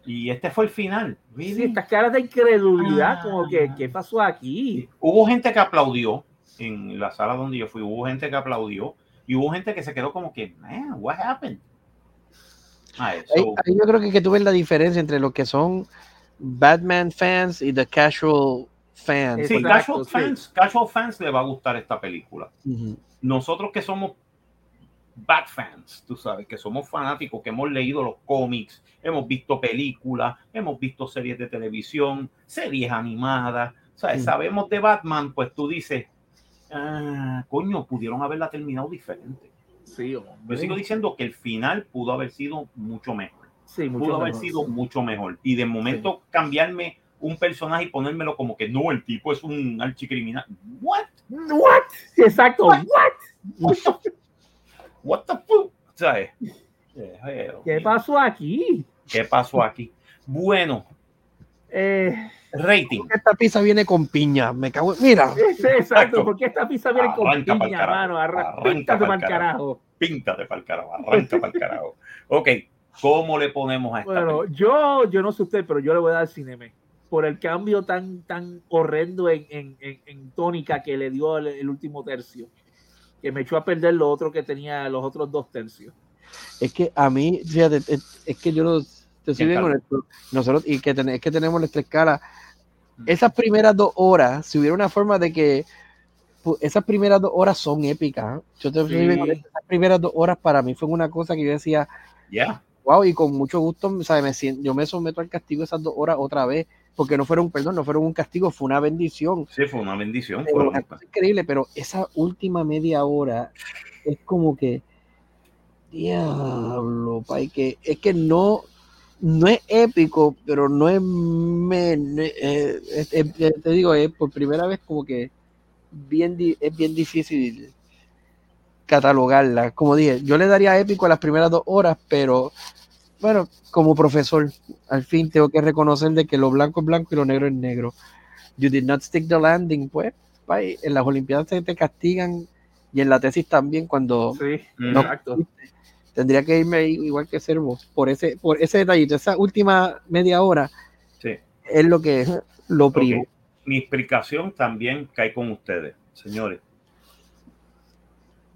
Y este fue el final. Sí, Really? estas caras de incredulidad, Ah. como que, ¿qué pasó aquí? Hubo gente que aplaudió en la sala donde yo fui, hubo gente que aplaudió y hubo gente que se quedó como que, man, what happened? Ahí, so, ahí yo creo que, que tú ves la diferencia entre lo que son Batman fans y the casual fans. sí, casual fans, casual fans le va a gustar esta película. Nosotros que somos Bat fans, tú sabes, que somos fanáticos, que hemos leído los cómics, hemos visto películas, hemos visto series de televisión, series animadas, ¿sabes? Sabemos de Batman, pues tú dices, ah, coño, pudieron haberla terminado diferente. Sí, Yo sigo diciendo que el final pudo haber sido mucho mejor. Sí, mucho pudo haber mejor, sido sí. mucho mejor. Y de momento cambiarme un personaje y ponérmelo como que no, el tipo es un archicriminal. What? What? Sí, Exacto. What? What? What the, what the fuck? ¿Sabes? [laughs] ¿Qué pasó aquí? ¿Qué pasó aquí? Bueno, Eh, rating. Esta pizza viene con piña. Me cago en... Mira. exacto, porque esta pizza viene con Arranca piña, carajo, mano. Arra, arranca píntate pa'l pa'l carajo. Píntate para el carajo, arranca para el carajo. Ok, ¿cómo le ponemos a esta Bueno, película? yo, yo no sé usted, pero yo le voy a dar Cineme por el cambio tan, tan horrendo en, en, en, en tónica que le dio el, el último tercio, que me echó a perder lo otro que tenía los otros dos tercios. Es que a mí, fíjate, es, es que yo no te soy Bien, honesto. Nosotros, y que, ten- es que tenemos nuestra escala. Esas primeras dos horas, si hubiera una forma de que esas primeras dos horas son épicas. ¿eh? Yo te Sí. honesto, esas primeras dos horas para mí fue una cosa que yo decía, Ya, wow, y con mucho gusto, sea, me yo me someto al castigo esas dos horas otra vez, porque no fueron, perdón, no fueron un castigo, fue una bendición. sí, fue una bendición. Pero Fue una increíble, pero esa última media hora es como que diablo, pay, que es que no no es épico, pero no es, me- eh, es- es- eh, te digo, es por primera vez como que bien es bien difícil catalogarla. Como dije, yo le daría épico a las primeras dos horas, pero bueno, como profesor, al fin tengo que reconocer de que lo blanco es blanco y lo negro es negro. You did not stick the landing, pues. pay, en las Olimpiadas te, te castigan y en la tesis también cuando Sí, No. exacto. tendría que irme ahí igual que Servo por ese por ese detallito esa última media hora Sí. es lo que lo privo Ok. Mi explicación también cae con ustedes, señores.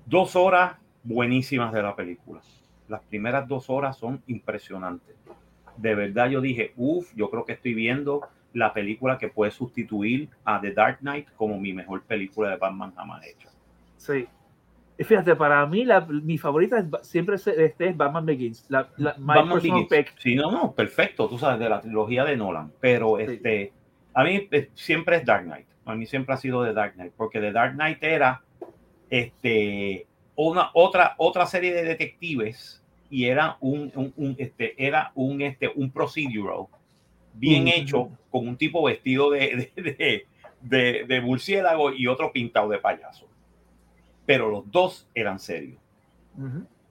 Dos horas buenísimas de la película. Las primeras dos horas son impresionantes. De verdad yo dije, uff, yo creo que estoy viendo la película que puede sustituir a The Dark Knight como mi mejor película de Batman jamás hecha. Sí. Y fíjate, para mí la, mi favorita es, siempre es, este es Batman Begins. La, la, my Batman Begins. pick. Sí, no, no, perfecto, tú sabes, de la trilogía de Nolan. Pero Sí. este, a mí eh, siempre es Dark Knight. A mí siempre ha sido The Dark Knight, porque The Dark Knight era este, una, otra, otra serie de detectives y era un, un, un, este, era un, este, un procedural bien hecho con un tipo vestido de, de, de, de, murciélago y otro pintado de payaso. Pero los dos eran serios.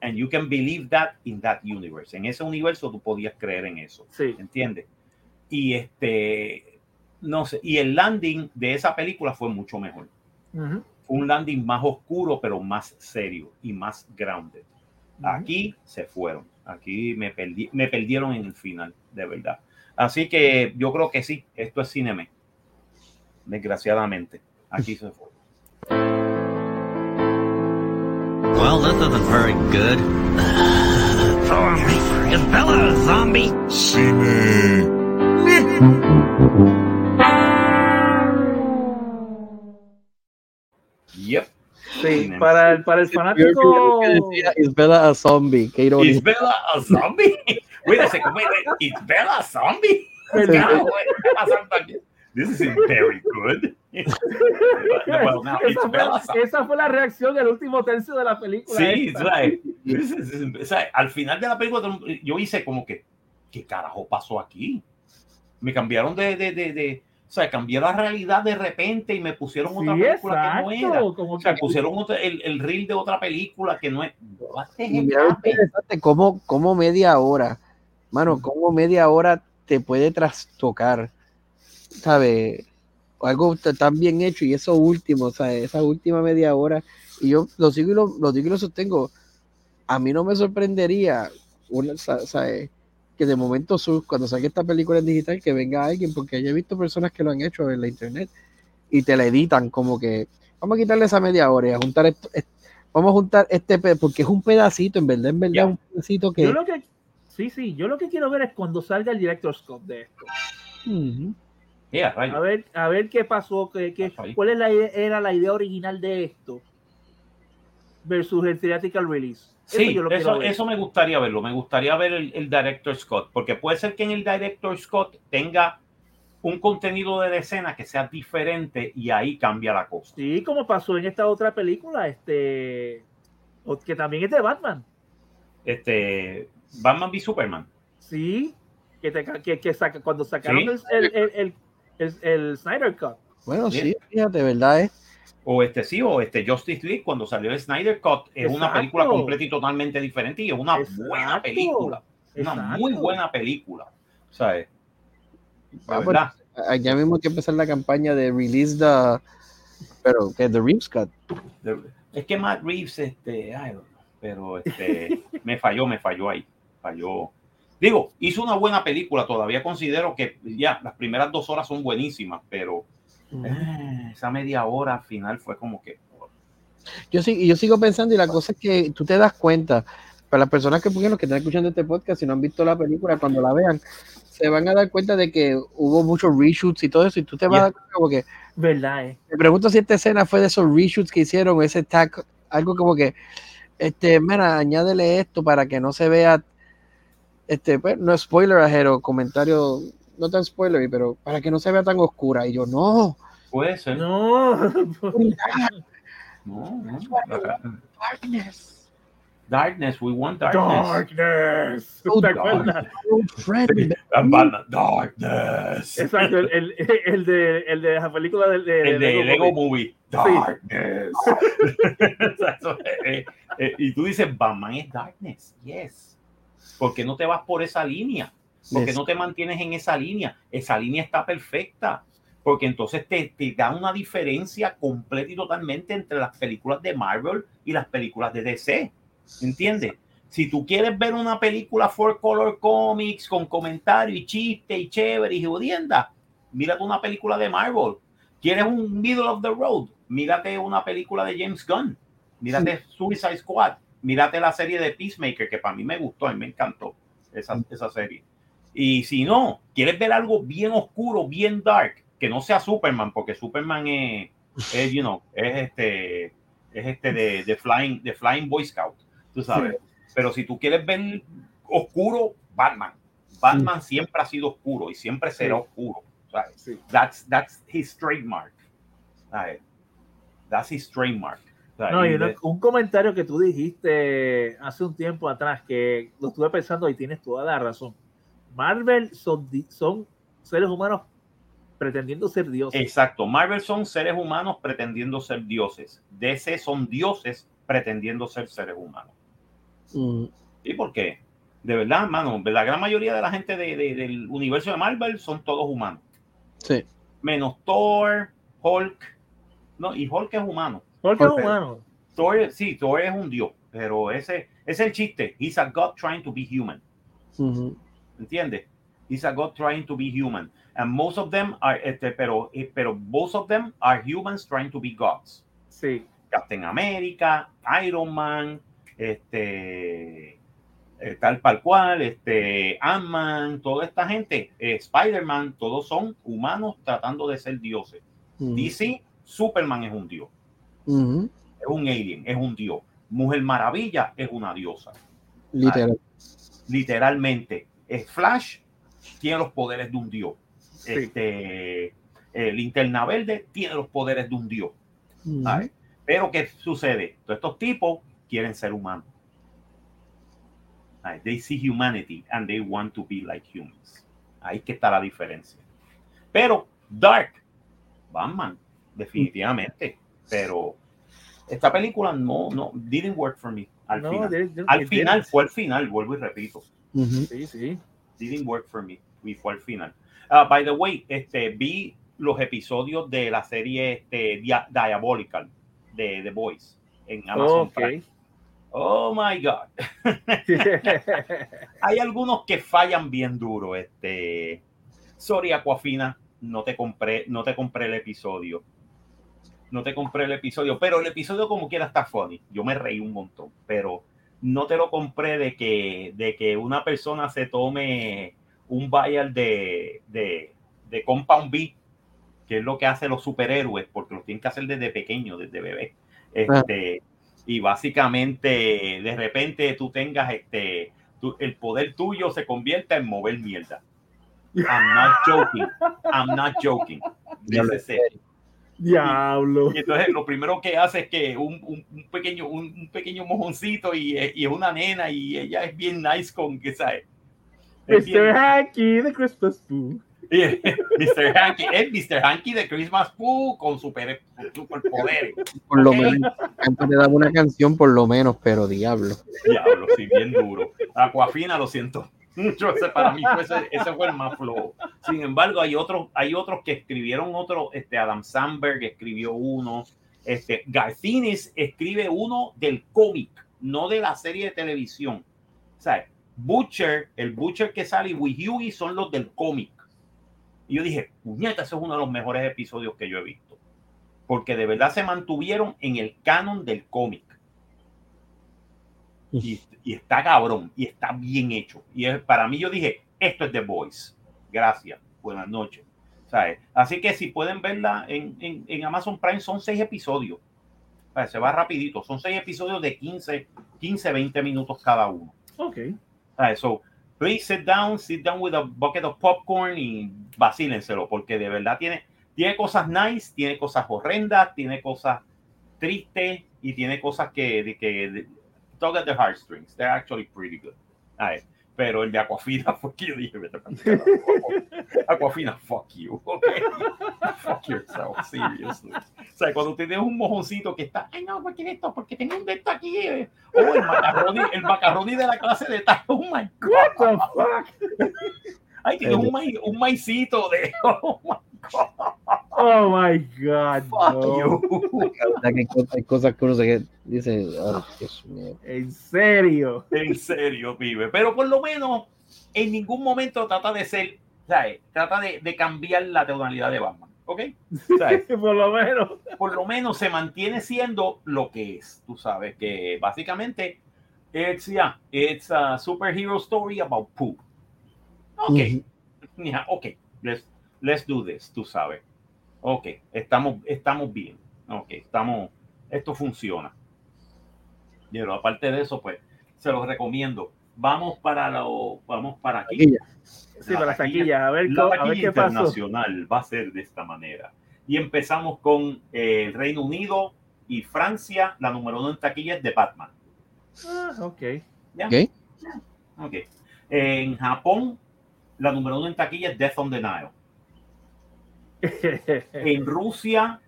And you can believe that in that universe. En ese universo tú podías creer en eso. Sí. ¿Entiendes? Y este, no sé, y el landing de esa película fue mucho mejor. Un landing más oscuro, pero más serio y más grounded. Aquí se fueron. Aquí me, perdí, me perdieron en el final, de verdad. Así que yo creo que sí, esto es cinema. Desgraciadamente, aquí se fue. Well, this isn't very good. Zombie. Yep. Sí, para el, para el fanático. que decía Is Bella a zombie qué ironía. ¿Is Bella a zombie? [laughs] Wait a second, wait, wait. ¿Is Bella a zombie? [laughs] ¿qué pasando aquí? This isn't very good. [laughs] well, now esa, fue, Bella a zombie. esa fue la reacción del último tercio de la película. Sí, is- ¿sabes? Al final de la película yo hice como que, ¿qué carajo pasó aquí? Me cambiaron de, de, de, de o sea, cambié la realidad de repente y me pusieron otra Sí, película que no era. exacto. Como O sea, que- pusieron otra- el, el reel de otra película que no es. Cómo, cómo media hora, mano, cómo media hora te puede trastocar, ¿sabes? Algo tan bien hecho y eso último, ¿sabes? Esa última media hora, y yo lo sigo y lo, lo digo y lo sostengo, a mí no me sorprendería, una, sa- ¿sabes? Que de momento, sur- cuando saque esta película en digital, que venga alguien, porque yo he visto personas que lo han hecho en la internet y te la editan como que, vamos a quitarle esa media hora y a juntar esto, est- vamos a juntar este, porque es un pedacito, en verdad, en verdad, un pedacito que... Yo lo que. Sí, sí, yo lo que quiero ver es cuando salga el director Scott de esto. Yeah, A ver, a ver qué pasó, qué, qué- cuál es la idea- era la idea original de esto versus el theatrical release. Sí, yo lo quiero eso, ver. eso me gustaría verlo. Me gustaría ver el, el director Scott, porque puede ser que en el director Scott tenga un contenido de escena que sea diferente y ahí cambia la cosa. Sí, como pasó en esta otra película, este, que también es de Batman. Este, Batman v Superman. Sí, que, te, que, que saca, cuando sacaron Sí. el, el, el, el, el Snyder Cut. Bueno, sí, fíjate, ¿verdad? eh? O este sí, o este Justice League cuando salió el Snyder Cut. Es una Exacto. película completa y totalmente diferente y es una buena Exacto. película. Una Exacto. muy buena película. ¿Sabes? Ah, De pues, verdad. ah, Ya mismo hay que empezar la campaña de release the, pero que The Reeves Cut. De- Es que Matt Reeves, este, ay, pero este, [laughs] me falló, me falló ahí. Falló. Digo, hizo una buena película. Todavía considero que ya las primeras dos horas son buenísimas, pero eh, esa media hora al final fue como que. Yo, sí, y yo sigo pensando y la cosa es que tú te das cuenta, para las personas que, los que están escuchando este podcast y no han visto la película, cuando la vean, se van a dar cuenta de que hubo muchos reshoots y todo eso y tú te vas a Yeah. dar cuenta como que, ¿Verdad? Eh? me pregunto si esta escena fue de esos reshoots que hicieron, ese tag, algo como que, este, mira, añádele esto para que no se vea, este, pues, no es spoiler, ajero, comentario, no tan spoiler, pero para que no se vea tan oscura. Y yo, no, Puede ser. No. No, no. darkness, Darkness, we want darkness. Darkness. Oh. Batman, Darkness. Exacto, el, el, el de, el de la película del de, El de Lego Movie. Movie. Darkness. [laughs] Eh, eh, y tú dices, Batman es Darkness. Yes. ¿Por qué no te vas por esa línea? ¿Por qué Yes. no te mantienes en esa línea? Esa línea está perfecta. Porque entonces te, te da una diferencia completa y totalmente entre las películas de Marvel y las películas de DC. ¿Entiendes? Si tú quieres ver una película for color comics con comentario y chiste y chévere y jodienda, mírate una película de Marvel. ¿Quieres un middle of the road? Mírate una película de James Gunn. Mírate Suicide Squad. Mírate la serie de Peacemaker, que para mí me gustó, mí me encantó esa, esa serie. Y si no, quieres ver algo bien oscuro, bien dark, que no sea Superman, porque Superman es, es you know, es este, es este de, de Flying, de Flying Boy Scout, tú sabes. Pero si tú quieres ver oscuro, Batman. Batman siempre ha sido oscuro y siempre será Sí. oscuro. That's, that's his trademark. ¿sabes? That's his trademark. No, Y de- un comentario que tú dijiste hace un tiempo atrás que lo estuve pensando y tienes toda la razón. Marvel son, son seres humanos pretendiendo ser dioses. Exacto. Marvel son seres humanos pretendiendo ser dioses. DC son dioses pretendiendo ser seres humanos. Mm, ¿Y por qué? De verdad, hermano, la gran mayoría de la gente de- de- del universo de Marvel son todos humanos. sí. Menos Thor, Hulk. No, y Hulk es humano. Porque es humano. Thor, sí, Thor es un dios, pero ese, ese es el chiste. He's a god trying to be human. ¿Entiendes? He's a god trying to be human. And most of them are, este, pero, eh, pero both of them are humans trying to be gods. Sí. Captain America, Iron Man, este, eh, tal para cual, este, Ant-Man, toda esta gente, eh, Spider-Man, todos son humanos tratando de ser dioses. Ujú. DC, Superman es un dios, Ujú. es un alien, es un dios. Mujer Maravilla es una diosa, Literal. literalmente. Flash, tiene los poderes de un dios. Sí. Este, eh, Linterna Verde tiene los poderes de un dios. Pero ¿qué sucede? Todos estos tipos quieren ser humanos. ¿sabes? They see humanity and they want to be like humans. Ahí que está la diferencia. Pero Dark, Batman, definitivamente. Pero esta película no, no, didn't work for me. Al No, final, al final fue el final, vuelvo y repito. Sí, sí. Didn't work for me. Y fue al final. Ah, by the way, este, vi los episodios de la serie este, Dia- Diabolical de The Boys en Amazon Ok. Prime. Oh my God. [laughs] Hay algunos que fallan bien duro. Este, sorry, Aquafina, no te compré, no te compré el episodio. No te compré el episodio, pero el episodio como quiera está funny. Yo me reí un montón, pero no te lo compré de que, de que una persona se tome un vial de, de, de Compound B, que es lo que hacen los superhéroes, porque lo tienen que hacer desde pequeño, desde bebé. Este, y básicamente, de repente tú tengas este, tu- el poder tuyo se convierta en mover mierda. I'm not joking. I'm not joking. Ya Diablo. Y entonces lo primero que hace es que un, un- un pequeño, un, un pequeño mojoncito y, eh, y es una nena y ella es bien nice con que sabe. Es Mr. Hanky, the Christmas Pooh. [laughs] Mr. Hanky, es Mr. Hanky de Christmas Pooh con super, superpoderes. Por lo menos, antes le daba una canción, por lo menos, pero diablo. Diablo, sí, bien duro. Aquafina, lo siento. Mucho, ese para mí ese, fue el más flojo. Sin embargo, hay otros, hay otros que escribieron otro, este Adam Sandberg escribió uno, este Garcinis escribe uno del cómic, no de la serie de televisión. O sea, Butcher, el Butcher que sale y With Hughie son los del cómic. Y yo dije, puñeta, ese es uno de los mejores episodios que yo he visto. Porque de verdad se mantuvieron en el canon del cómic y, y está cabrón y está bien hecho. Y es, para mí yo dije, esto es The Voice. Gracias. Buenas noches. ¿Sabes? Así que si pueden verla en, en, en Amazon Prime, son seis episodios. ¿Sabes? Se va rapidito. Son seis episodios de 15, 15, 20 minutos cada uno. Ok. ¿Sabes? So, please sit down, sit down with a bucket of popcorn y vacílenselo, porque de verdad tiene, tiene cosas nice, tiene cosas horrendas, tiene cosas tristes y tiene cosas que, que tug at the heartstrings. They're actually pretty good. Ay, pero el de Aquafina fue que yo dije, vete. Aquafina, fuck you, okay? [laughs] fuck yourself, seriously. O sea, cuando tienes un mojoncito que está, ay no, ¿por qué esto? Porque tengo un de esto aquí. eh. Oh, el macarroni, el macarroni de la clase de tal. Oh my What god. the fuck? Ay, tienes un, maicito de. [laughs] Oh my god. [laughs] Oh my god. Fuck no. you. Hay cosas- hay cosas que uno se dice, "Ay, Dios mío. En serio. En serio, pibe. Pero por lo menos en ningún momento trata de ser, ¿sabes? Trata de, de cambiar la tonalidad de Batman. ¿Ok? ¿Sabes? [laughs] Por lo menos. Por lo menos se mantiene siendo lo que es. Tú sabes que básicamente it's, yeah, it's a superhero story about poop. Ok. [laughs] Yeah, ok. Let's, let's do this, tú sabes. Ok, estamos, estamos bien. Ok, estamos, esto funciona. Pero aparte de eso, pues, se los recomiendo. Vamos para lo, vamos para aquí. Taquilla. Sí, para las taquillas. A ver, La co- a ver taquilla qué pasó. internacional va a ser de esta manera. Y empezamos con eh, el Reino Unido y Francia. La número uno en taquilla es de Batman. Ah, ok. ¿ya? Ok. Ok. En Japón, la número uno en taquilla es Death on the Nile. En Rusia,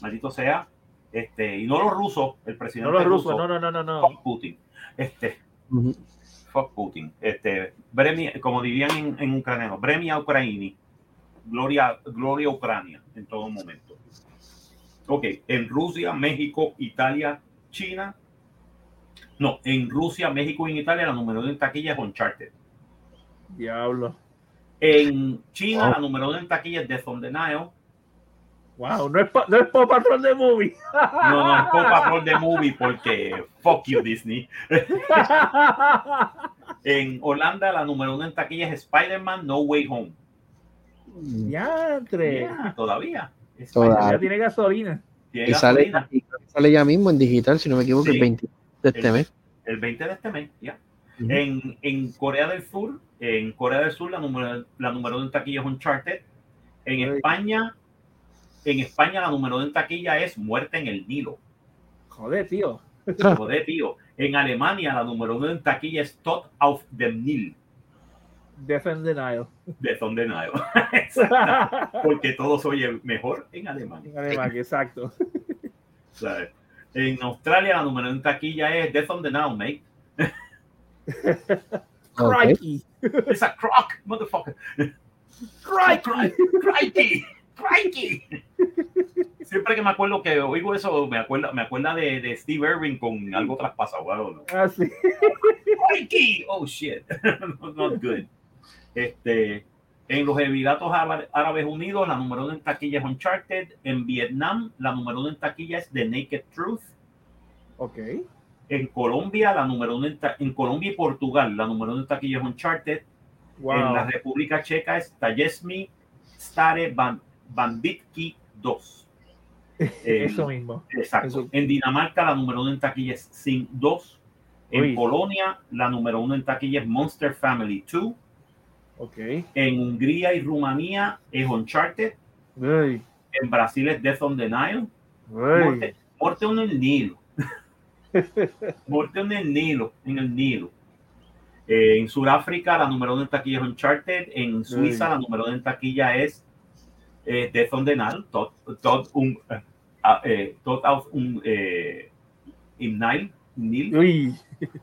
maldito sea, este, y no los rusos, el presidente no los rusos, ruso, no, no, no, no, no. fuck Putin. Este, Ujú. fuck Putin. Este, Bremia, como dirían en, en ucraniano, Bremia Ucraini, gloria, gloria a Ucrania en todo momento. Ok, en Rusia, México, Italia, China. No, en Rusia, México y en Italia la número uno en taquilla es Uncharted. Diablo. En China Wow. la número uno en taquilla es Death on the Nile. Wow, no es, no es Paw Patrol de movie. No, no, es Paw [laughs] Patrol de movie porque fuck you Disney. [laughs] En Holanda la número uno en taquilla es Spider-Man No Way Home. Diantre. Yeah, todavía. Todavía. Ya tiene gasolina. Tiene Y sale, y ya mismo en digital, si no me equivoco, Sí. el 20 de este El- mes. El 20 de este mes, ya. En, en Corea del Sur, en Corea del Sur la número, la número uno en taquilla es Uncharted. En Ay. España, en España la número uno en taquilla es Muerte en el Nilo. Joder, tío. Joder, tío. En Alemania la número uno en taquilla es Tod auf dem Nil. Defend denial. De donde Nile. Exacto. Porque todo se oye mejor en Alemania. en alemán, exacto. ¿sabes? En Australia la número uno en taquilla es Death on the Nile, mate. [laughs] Crikey. [laughs] It's a croc, motherfucker. Crikey, crikey, crikey. Siempre que me acuerdo que oigo eso, me acuerda, me acuerda de, de Steve Irving con algo traspasado. Ah, sí. Crikey, oh shit, [laughs] not good. Este, en los Emiratos Ára- Árabes Unidos, la número uno en taquilla es Uncharted. En Vietnam, la número uno en taquilla es The Naked Truth. Ok. En Colombia, la número uno en, en Colombia y Portugal, la número uno en taquilla es Uncharted. En la Wow. República Checa es Tajesmi Stare Ban- Banditki 2. Eh, [laughs] Eso mismo. Exacto. Eso. En Dinamarca la número uno en taquilla es Sin 2. En Uy. Polonia la número uno en taquilla es Monster Family 2. Ok. En Hungría y Rumanía es Uncharted. Uy, En Brasil es Death on the Nile. muerte en el Nilo. Muerte en el Nilo. En el Nilo. Eh, en Sudáfrica la número uno en taquilla es Uncharted. En Suiza la número uno en taquilla es eh, Death on the Nile. Tot un, eh, ah, eh, tot auf un, im Nile. Nil, Uy.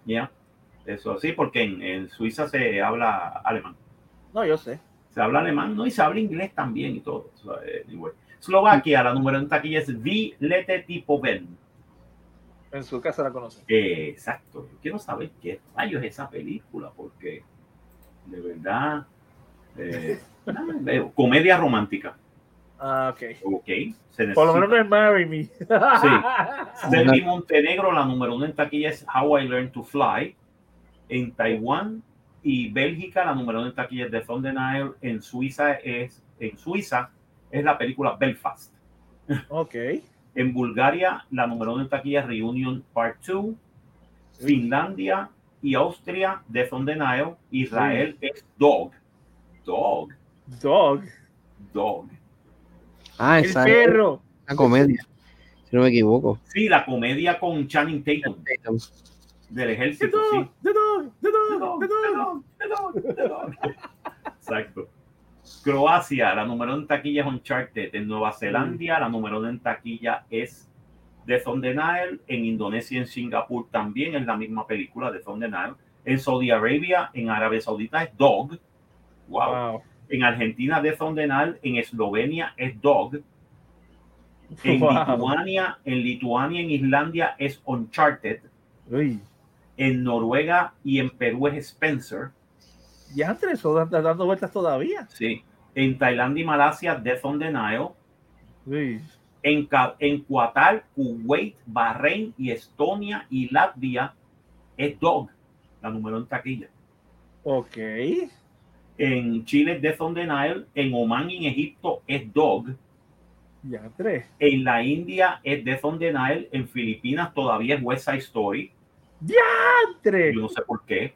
ya. Eso sí, porque en, en Suiza se habla alemán. No, yo sé. Se habla alemán, ¿no? Y se habla inglés también y todo. So, eh, anyway. Eslovaquia, la número en taquilla es Vi Lete Tipo Ben. En su casa la conocen. Eh, exacto. Yo quiero saber qué rayos es esa película, porque de verdad. eh, [laughs] nada, veo. Comedia romántica. Ah, ok. Ok. Se Por lo menos no es Marry Me. Sí. [laughs] Sergi Montenegro, la número uno en taquilla es How I Learned to Fly. En Taiwán y Bélgica, la número uno en taquilla es The the Nile. En Suiza es, en Suiza es la película Belfast. ok. En Bulgaria, la número uno en taquilla es Reunion Part 2. Finlandia y Austria, Death on the Nile. Israel es Dog. Dog. Dog. Dog. Ah, El perro. una comedia, si no me equivoco. Sí, la comedia con Channing Tatum del The ejército. Sí. dog. The dog. The The dog. dog, The the dog. dog, the dog, the dog. [laughs] Exacto. Croacia, la número en taquilla es Uncharted. En Nueva Zelanda, la número en taquilla es The the Nile. En Indonesia y en Singapur también es la misma película, The on the Nile. En Saudi Arabia, en Arabia Saudita es Dog. Wow. Wow. En Argentina, The the Nile. En Eslovenia es Dog. En [laughs] Wow. Lituania, en Lituania, en Islandia es Uncharted. Uy. En Noruega y en Perú es Spencer. Ya eso está dando vueltas todavía. Sí. En Tailandia y Malasia, Death on the Nile. Uy. En, en Qatar, Kuwait, Bahrein y Estonia y Latvia es Dog, la número en taquilla. Ok. En Chile, Death on the Nile. En Oman y en Egipto es Dog. Ya entre. En la India es Death on the Nile. En Filipinas todavía es West Side Story. Entre. Yo no sé por qué.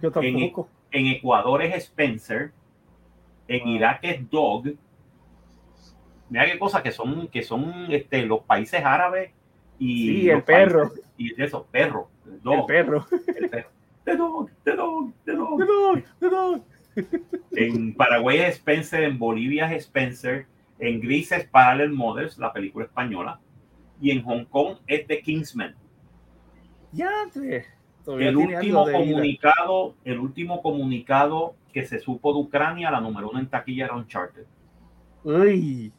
Yo tampoco. En Ecuador es Spencer. En. Irak es Dog. Mira qué cosas que son, que son este, los países árabes y Sí, el perro. países- [laughs] y de esos perros. El Dog, perro. el perro. The dog, the dog, the dog. The dog. The dog. En Paraguay es Spencer, en Bolivia es Spencer, en Greece es Parallel Mothers, la película española, y en Hong Kong es The Kingsman. Ya entre. Todavía El último comunicado, el último comunicado que se supo de Ucrania, la número uno en taquilla era Uncharted, Uy.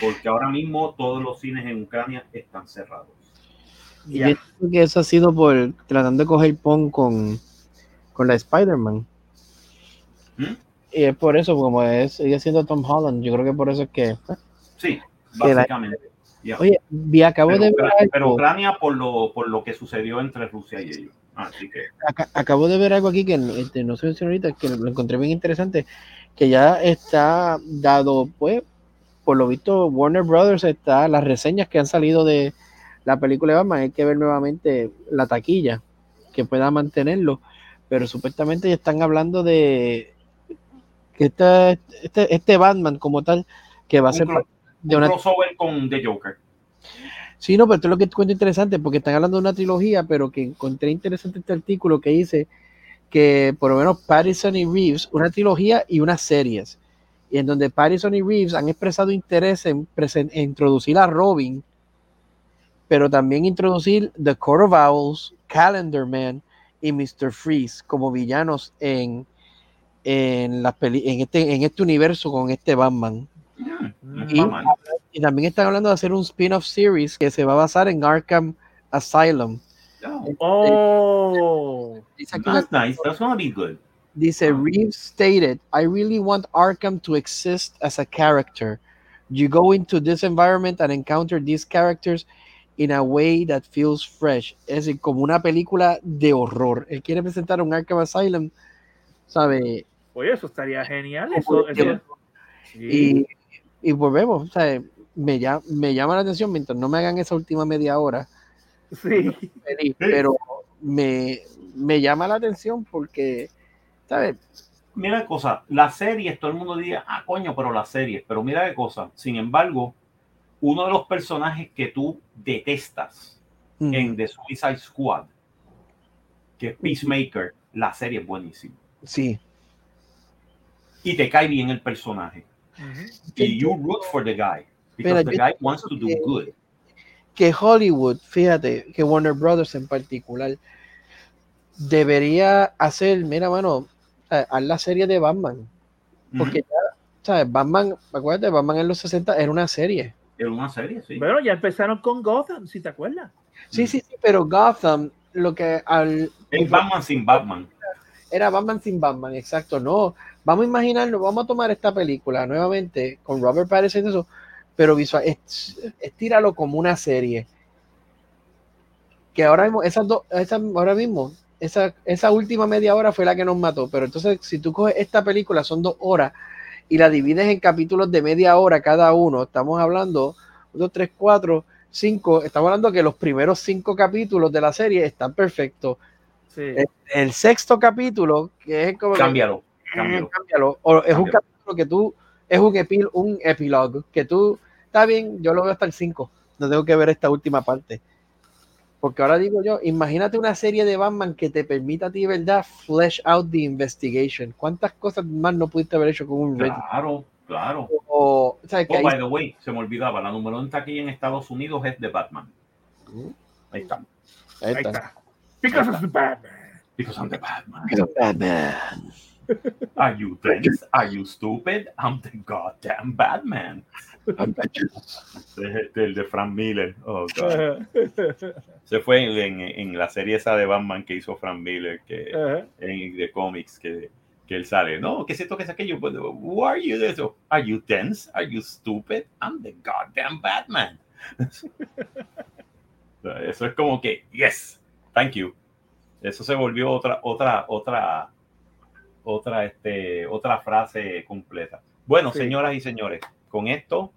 porque ahora mismo todos los cines en Ucrania están cerrados. Y yo creo que eso ha sido por tratando de coger pon con, con la Spider-Man. ¿Mm? Y es por eso, como es, sigue siendo Tom Holland, yo creo que por eso es que. Sí, Que la- básicamente. Oye, vi, acabo pero, de ver pero Ucrania por lo, por lo que sucedió entre Rusia y ellos. Así que aca- acabo de ver algo aquí que este, no sé si ahorita, que lo encontré bien interesante, que ya está dado, pues, por lo visto, Warner Brothers está, las reseñas que han salido de la película de Batman, hay que ver nuevamente la taquilla que pueda mantenerlo, pero supuestamente ya están hablando de que esta- este, este Batman como tal, que va a Un ser de un una crossover con The Joker. Sí, no, pero esto es lo que te cuento interesante, porque están hablando de una trilogía, pero que encontré interesante este artículo que dice que por lo menos Pattinson y Reeves, una trilogía y unas series, y en donde Pattinson y Reeves han expresado interés en, en introducir a Robin, pero también introducir The Court of Owls, Calendar Man y Mr. Freeze como villanos en, en, las peli- en, este, en este universo con este Batman. Mm, no Y- también están hablando de hacer un spin-off series que se va a basar en Arkham Asylum. Oh. Dice, una- That's nice. That's gonna be good. dice, Reeves stated, I really want Arkham to exist as a character. You go into this environment and encounter these characters in a way that feels fresh. Es decir, como una película de horror. Él quiere presentar un Arkham Asylum, ¿sabe? Oye, eso estaría genial. Eso, de- eso- Sí. Y, y volvemos, o sea, me, llama, me llama la atención mientras no me hagan esa última media hora. Sí. feliz, pero me, me llama la atención porque, ¿sabes? mira qué cosa, las series, todo el mundo diría, ah, coño, pero las series, pero mira qué cosa. Sin embargo, uno de los personajes que tú detestas Ujú. en The Suicide Squad, que es Peacemaker, la serie es buenísima. Sí. Y te cae bien el personaje. Y you root for the guy. Because Mira, the guy wants to do que- good. que Hollywood, fíjate, que Warner Brothers en particular, debería hacer, mira, mano, haz la serie de Batman. Porque ya, ¿sabes? Batman, acuérdate, Batman en los 60 era una serie. Era una serie, sí. Bueno, ya empezaron con Gotham, si te acuerdas. Sí, sí, sí, pero Gotham, lo que al, Es Batman sin Batman. era Batman sin Batman, exacto, no. Vamos a imaginarnos, vamos a tomar esta película nuevamente con Robert Pattinson y eso, pero visual, es- estíralo como una serie. Que ahora mismo, esas dos, esa, ahora mismo, esa, esa última media hora fue la que nos mató, pero entonces si tú coges esta película, son dos horas, y la divides en capítulos de media hora cada uno, estamos hablando, dos, tres, cuatro, cinco, estamos hablando que los primeros cinco capítulos de la serie están perfectos. Sí. El sexto capítulo, que es como... Cámbialo. Cámbialo. cámbialo. O es un Cámbialo. capítulo que tú, es un, epil, un epilogue, que tú, está bien, yo lo veo hasta el 5, no tengo que ver esta última parte. Porque ahora digo yo, imagínate una serie de Batman que te permita a ti, ¿verdad? Flesh out the investigation. ¿Cuántas cosas más no pudiste haber hecho con un Red? Claro, claro. O, ¿sabes? Que Oh, ahí- by the way, se me olvidaba, la número uno aquí en Estados Unidos es de Batman. Ahí está. ahí Ahí está. está. Because of the Batman. Because I'm the Batman. Batman. Are you dense? Are you stupid? I'm the goddamn Batman. El, de Frank Miller. Oh, God. Se fue en, en- en la serie esa de Batman que hizo Frank Miller, que Ajá. en de cómics, que, que él sale. No, ¿qué es esto? ¿Qué es aquello? Who are you? Eso. Are you dense? Are you stupid? I'm the goddamn Batman. [laughs] Eso es como que, yes, thank you. Eso se volvió otra, otra, otra, otra, este, otra frase completa. Bueno, Sí. señoras y señores, con esto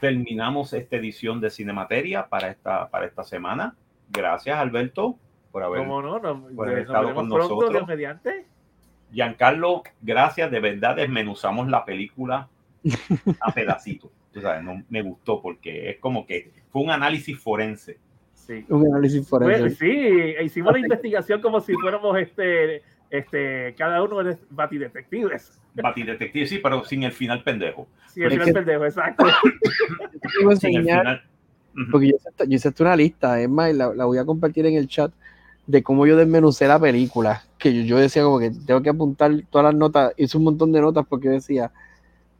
terminamos esta edición de Cinemateria para esta, para esta semana. Gracias, Alberto, por haber. ¿Cómo no? Nos, por haber estado con pronto, nosotros. Mediante. Giancarlo, gracias, de verdad desmenuzamos la película a pedacitos. [laughs] Tú sabes, no, me gustó porque es como que fue un análisis forense. Sí. Un análisis forense. Pues, sí, hicimos la investigación como si fuéramos este, este, cada uno de batidetectives. Batidetective, sí, pero sin el final pendejo. Sí, el Es final que- pendejo, exacto. [coughs] A Sin el final. Porque yo, hice yo hice una lista, es más, y la, la voy a compartir en el chat de cómo yo desmenucé la película. Que yo, yo decía como que tengo que apuntar todas las notas, hice un montón de notas porque decía,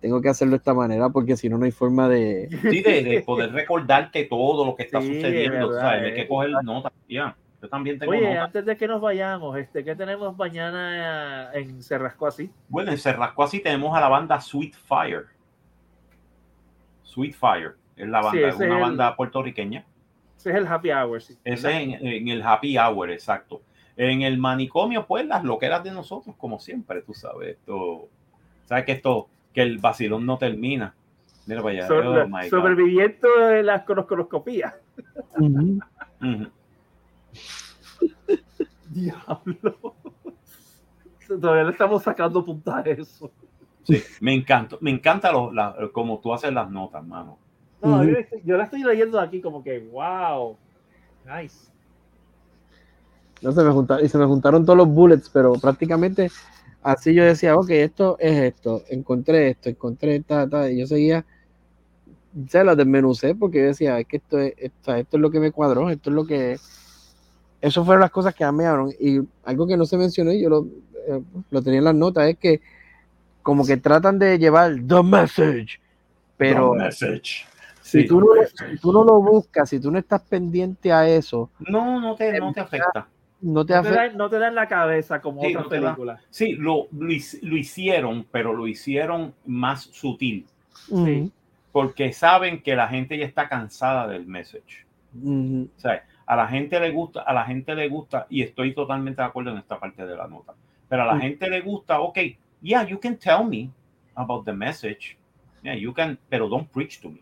tengo que hacerlo de esta manera porque si no, no hay forma de... Sí, de, de poder recordarte todo lo que está [laughs] Sí, sucediendo. verdad, ¿sabes? Hay eh. que coger notas. Ya, yo también tengo Oye, antes de que nos vayamos, este, ¿qué tenemos mañana en Cerrasco así? Bueno, en Cerrasco así tenemos a la banda Sweet Fire. Sweet Fire es la Sí, banda, es una el- banda puertorriqueña. Ese es el happy hour, sí. Ese es en, en el happy hour, exacto. En el manicomio, pues las loqueras de nosotros, como siempre, tú sabes. Esto, sabes que esto, que el vacilón no termina. Mira para allá. So- oh sobreviviendo de las conoscoloscopías. Ujú. [laughs] Diablo. Todavía le estamos sacando punta a eso. Sí, me encanta, me encanta lo, la- como tú haces las notas, mano. No, yo la estoy leyendo aquí como que, wow. Nice. No se me juntaron, y se me juntaron todos los bullets, pero prácticamente así yo decía, ok, esto es esto, encontré esto, encontré esta, ta, y yo seguía, se la desmenucé porque yo decía, es que esto es, esto, esto es lo que me cuadró, esto es lo que, eso fueron las cosas que dieron, y algo que no se mencionó y yo lo, eh, lo tenía en las notas, es que como que tratan de llevar the message, pero The message. si, Sí, tú no, si tú no lo buscas, si tú no estás pendiente a eso, No, no te, no te afecta. no te No te, afecta. dan, no te dan la cabeza como Sí, otras da. películas. Sí, lo, lo, lo hicieron, pero lo hicieron más sutil, Ujú, porque saben que la gente ya está cansada del message. ujú. O sea, a la gente le gusta, a la gente le gusta, y estoy totalmente de acuerdo en esta parte de la nota, pero a la Mm. gente le gusta, ok, yeah, you can tell me about the message, yeah, you can, pero don't preach to me.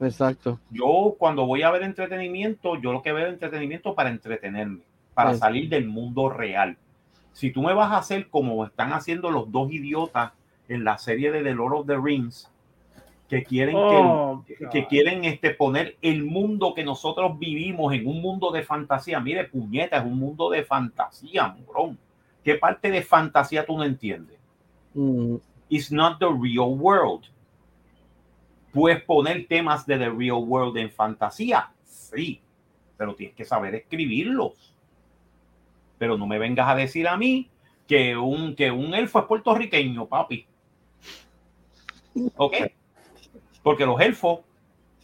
Exacto. Yo cuando voy a ver entretenimiento, yo lo que veo es entretenimiento para entretenerme, para Sí. salir del mundo real. Si tú me vas a hacer como están haciendo los dos idiotas en la serie de The Lord of the Rings, que quieren Oh, que, que quieren este poner el mundo que nosotros vivimos en un mundo de fantasía. Mire, puñeta, es un mundo de fantasía, morón. ¿Qué parte de fantasía tú no entiendes? Mm, It's not the real world. Puedes poner temas de the real world en fantasía, sí, pero tienes que saber escribirlos. Pero no me vengas a decir a mí que un, que un elfo es puertorriqueño, papi. ¿Ok? Porque los elfos,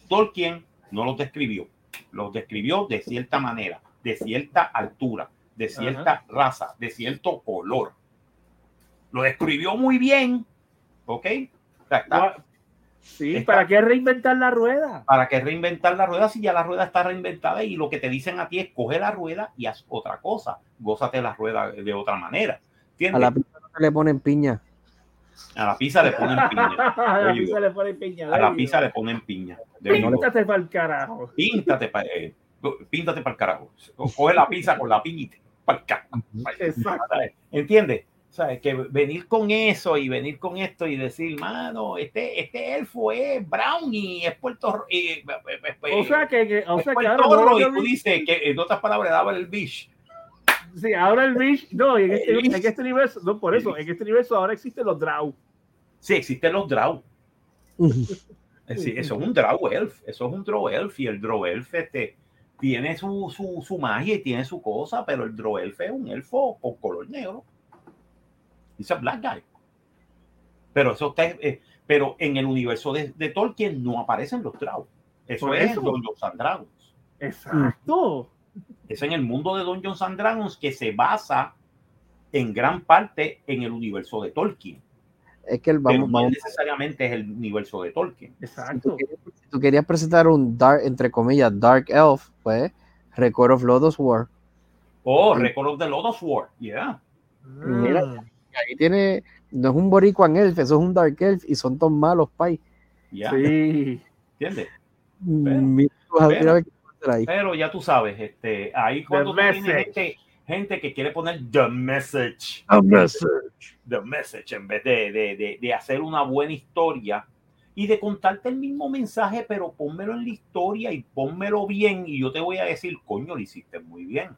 Tolkien no los describió. Los describió de cierta manera, de cierta altura, de cierta raza, de cierto color. Lo describió muy bien. ¿Ok? Está- Sí, Está- ¿para qué reinventar la rueda? ¿Para que reinventar la rueda si ya la rueda está reinventada y lo que te dicen a ti es coge la rueda y haz otra cosa? Gózate la rueda de otra manera. a la pizza no se le ponen piña. A la pizza le ponen piña. [laughs] a la pizza le ponen piña. A la pizza le ponen piña. Píntate para el carajo. Píntate para píntate el carajo. Coge la pizza con la piña para el carajo. Exacto. ¿Entiendes? ¿Sabes? Que venir con eso y venir con esto y decir, mano, este, este elfo es Brownie, es Puerto eh, O sea que, que- o sea que ahora, Rico, Lord y of tú dices que en otras palabras daba el bicho. Sí, ahora el Rich, no, en este, en este universo, no, por eso, en este universo ahora existen los Drow. Sí, existen los Drow. Eh, Sí, eso es un Drow Elf. Eso es un Drow Elf. Y el Drow Elf este, tiene su, su, su magia y tiene su cosa, pero el Drow Elf es un elfo con color negro. Dice black guy. Pero eso está, eh, pero en el universo de, de Tolkien no aparecen los Drow. Eso es eso. Dungeons and Dragons. Exacto. Es en el mundo de Dungeons and Dragons que se basa en gran parte en el universo de Tolkien. Es que el, vamos, no vamos, necesariamente es el universo de Tolkien. si Exacto. tú, querías, si tú querías presentar un dark, entre comillas, Dark Elf, pues, Record of Lodoss War. Oh, Record of the Lord of War. Yeah. Mira. Mm. Ahí tiene, no es un Boricuan Elf, eso es un Dark Elf y son todos malos, pay. Yeah. Sí. ¿Entiendes? Mira, ahí. Pero ya tú sabes, este, ahí cuando tú tienes gente, gente que quiere poner the message, A message. the message, en vez de, de, de, de hacer una buena historia y de contarte el mismo mensaje, pero pónmelo en la historia y pónmelo bien y yo te voy a decir, coño, lo hiciste muy bien.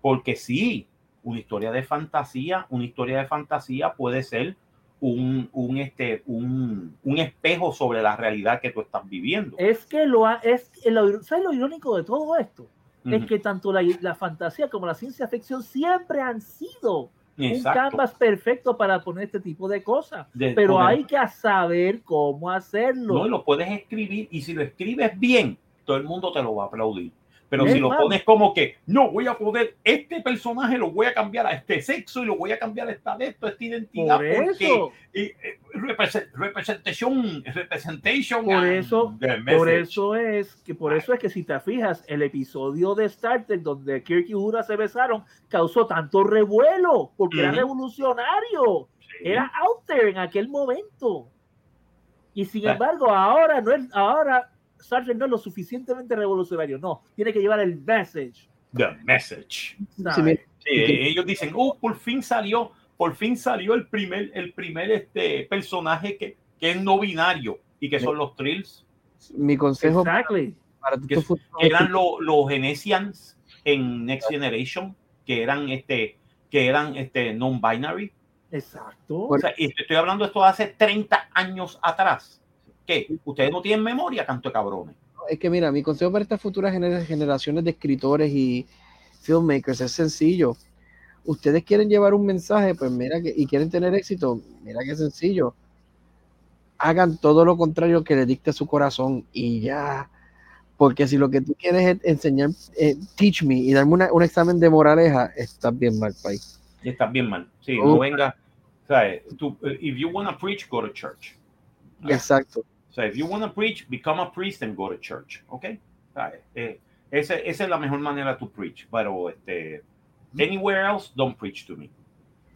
Porque sí, una historia de fantasía, una historia de fantasía puede ser un, un, este, un, un espejo sobre la realidad que tú estás viviendo. Es que lo ha, es lo, ¿sabes lo irónico de todo esto? Es que tanto la, la fantasía como la ciencia ficción siempre han sido un canvas perfecto para poner este tipo de cosas. De Pero poner- hay que saber cómo hacerlo. No, lo puedes escribir y si lo escribes bien, todo el mundo te lo va a aplaudir. Pero si lo pones como que, no, voy a poder, este personaje lo voy a cambiar a este sexo y lo voy a cambiar a esta de esto, esta identidad, por porque eso, eh, represent- representación, representation, Por eso- por eso es que por eso es que si te fijas, el episodio de Star Trek donde Kirk y Uhura se besaron causó tanto revuelo porque era Ujú. revolucionario. Sí. era out there en aquel momento. Y sin embargo, ahora no es, ahora Star Trek no es lo suficientemente revolucionario. No, tiene que llevar el message. The message. ¿sabes? Sí, mira, Sí, ellos dicen, oh, por fin salió, por fin salió el primer, el primer este, personaje que, que es no binario y que son los Trills. mi consejo Exactly. para que- eran lo- los Genesians en Next Generation, que eran este, que eran este non-binary. Exacto. O sea, estoy hablando de esto de hace 30 años atrás. ¿Qué? Ustedes no tienen memoria, canto de cabrones. es que mira, mi consejo para estas futuras gener- generaciones de escritores y filmmakers es sencillo. Ustedes quieren llevar un mensaje, pues mira que y quieren tener éxito, mira qué sencillo. Hagan todo lo contrario que le dicte su corazón y ya. Porque si lo que tú quieres es enseñar, eh, teach me y darme una- un examen de moraleja, estás bien mal, país. Estás bien mal. Sí, Oh. no venga. ¿sabes? Tú, eh, if you want to preach, go to church. Exacto. O sea, if you want to preach, become a priest and go to church. ¿Ok? ¿Sabes? Eh, ese- esa es la mejor manera to preach. Pero este, anywhere else, don't preach to me.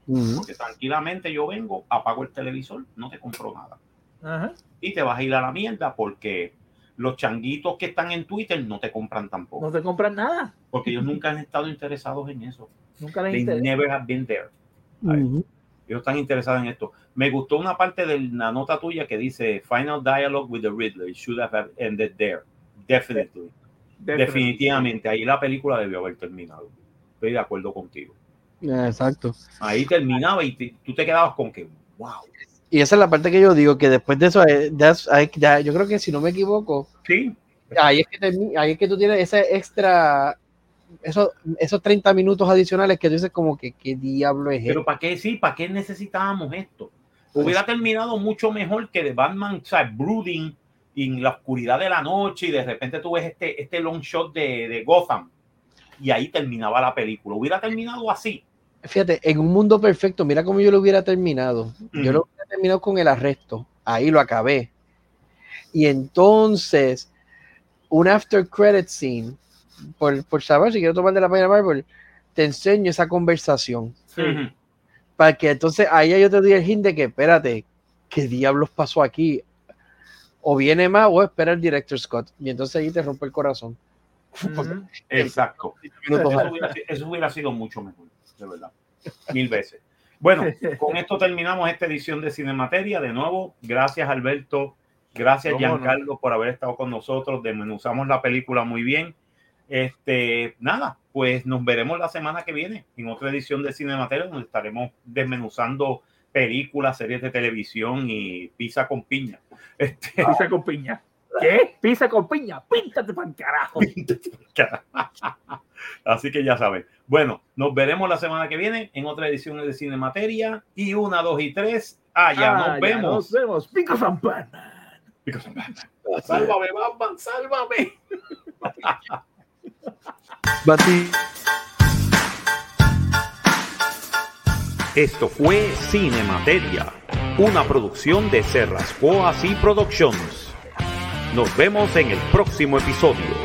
Ujú. Porque tranquilamente yo vengo, apago el televisor, no te compro nada. Ajá. Y te vas a ir a la mierda porque los changuitos que están en Twitter no te compran tampoco. No te compran nada. Porque ellos nunca han estado interesados en eso. Nunca les They never have been there. Ay. Ujú. Ellos están interesados en esto. Me gustó una parte de la nota tuya que dice Final dialogue with the Riddler should have ended there. Definitely. Definitivamente. Ahí la película debió haber terminado. Estoy de acuerdo contigo. Exacto. Ahí terminaba y te- tú te quedabas con que, wow. Y esa es la parte que yo digo, que después de eso, eh, that's- ahí- ya- yo creo que si no me equivoco, Sí, ahí es que, ahí es que tú tienes ese extra, esos, esos 30 minutos adicionales que tú dices como que, ¿qué diablo es pero esto? ¿para qué sí? ¿Para qué necesitábamos esto? Hubiera terminado mucho mejor que de Batman, o sea, brooding en la oscuridad de la noche y de repente tú ves este, este long shot de, de Gotham y ahí terminaba la película. Hubiera terminado así. Fíjate, en un mundo perfecto, mira cómo yo lo hubiera terminado. Yo lo hubiera terminado con el arresto. Ahí lo acabé. Y entonces, un after credit scene, por, por saber si quiero tomar de la página Marvel, te enseño esa conversación. Ujú. Para que entonces ahí yo te doy el hint de que, espérate, ¿qué diablos pasó aquí? O viene más o espera el director Scott. Y entonces ahí te rompe el corazón. Exacto. Eso hubiera, si- eso hubiera sido mucho mejor, de verdad. Mil veces. Bueno, con esto terminamos esta edición de Cinemateria. De nuevo, gracias Alberto, gracias Cómo no. Giancarlo por haber estado con nosotros. Desmenuzamos la película muy bien. Este, nada, pues nos veremos la semana que viene en otra edición de Cinemateria donde estaremos desmenuzando películas, series de televisión y pizza con piña. Este, [laughs] Pizza con piña. ¿Qué? Pizza con piña. Píntate para carajo. Así que ya saben. Bueno, nos veremos la semana que viene en otra edición de Cinemateria. Y una, dos y tres. Allá Ah, nos ya vemos. Nos vemos. Pico Zampana. Sálvame, Batman, sálvame. [laughs] Esto fue Cinemateria, una producción de Serrascoa y Productions. Nos vemos en el próximo episodio.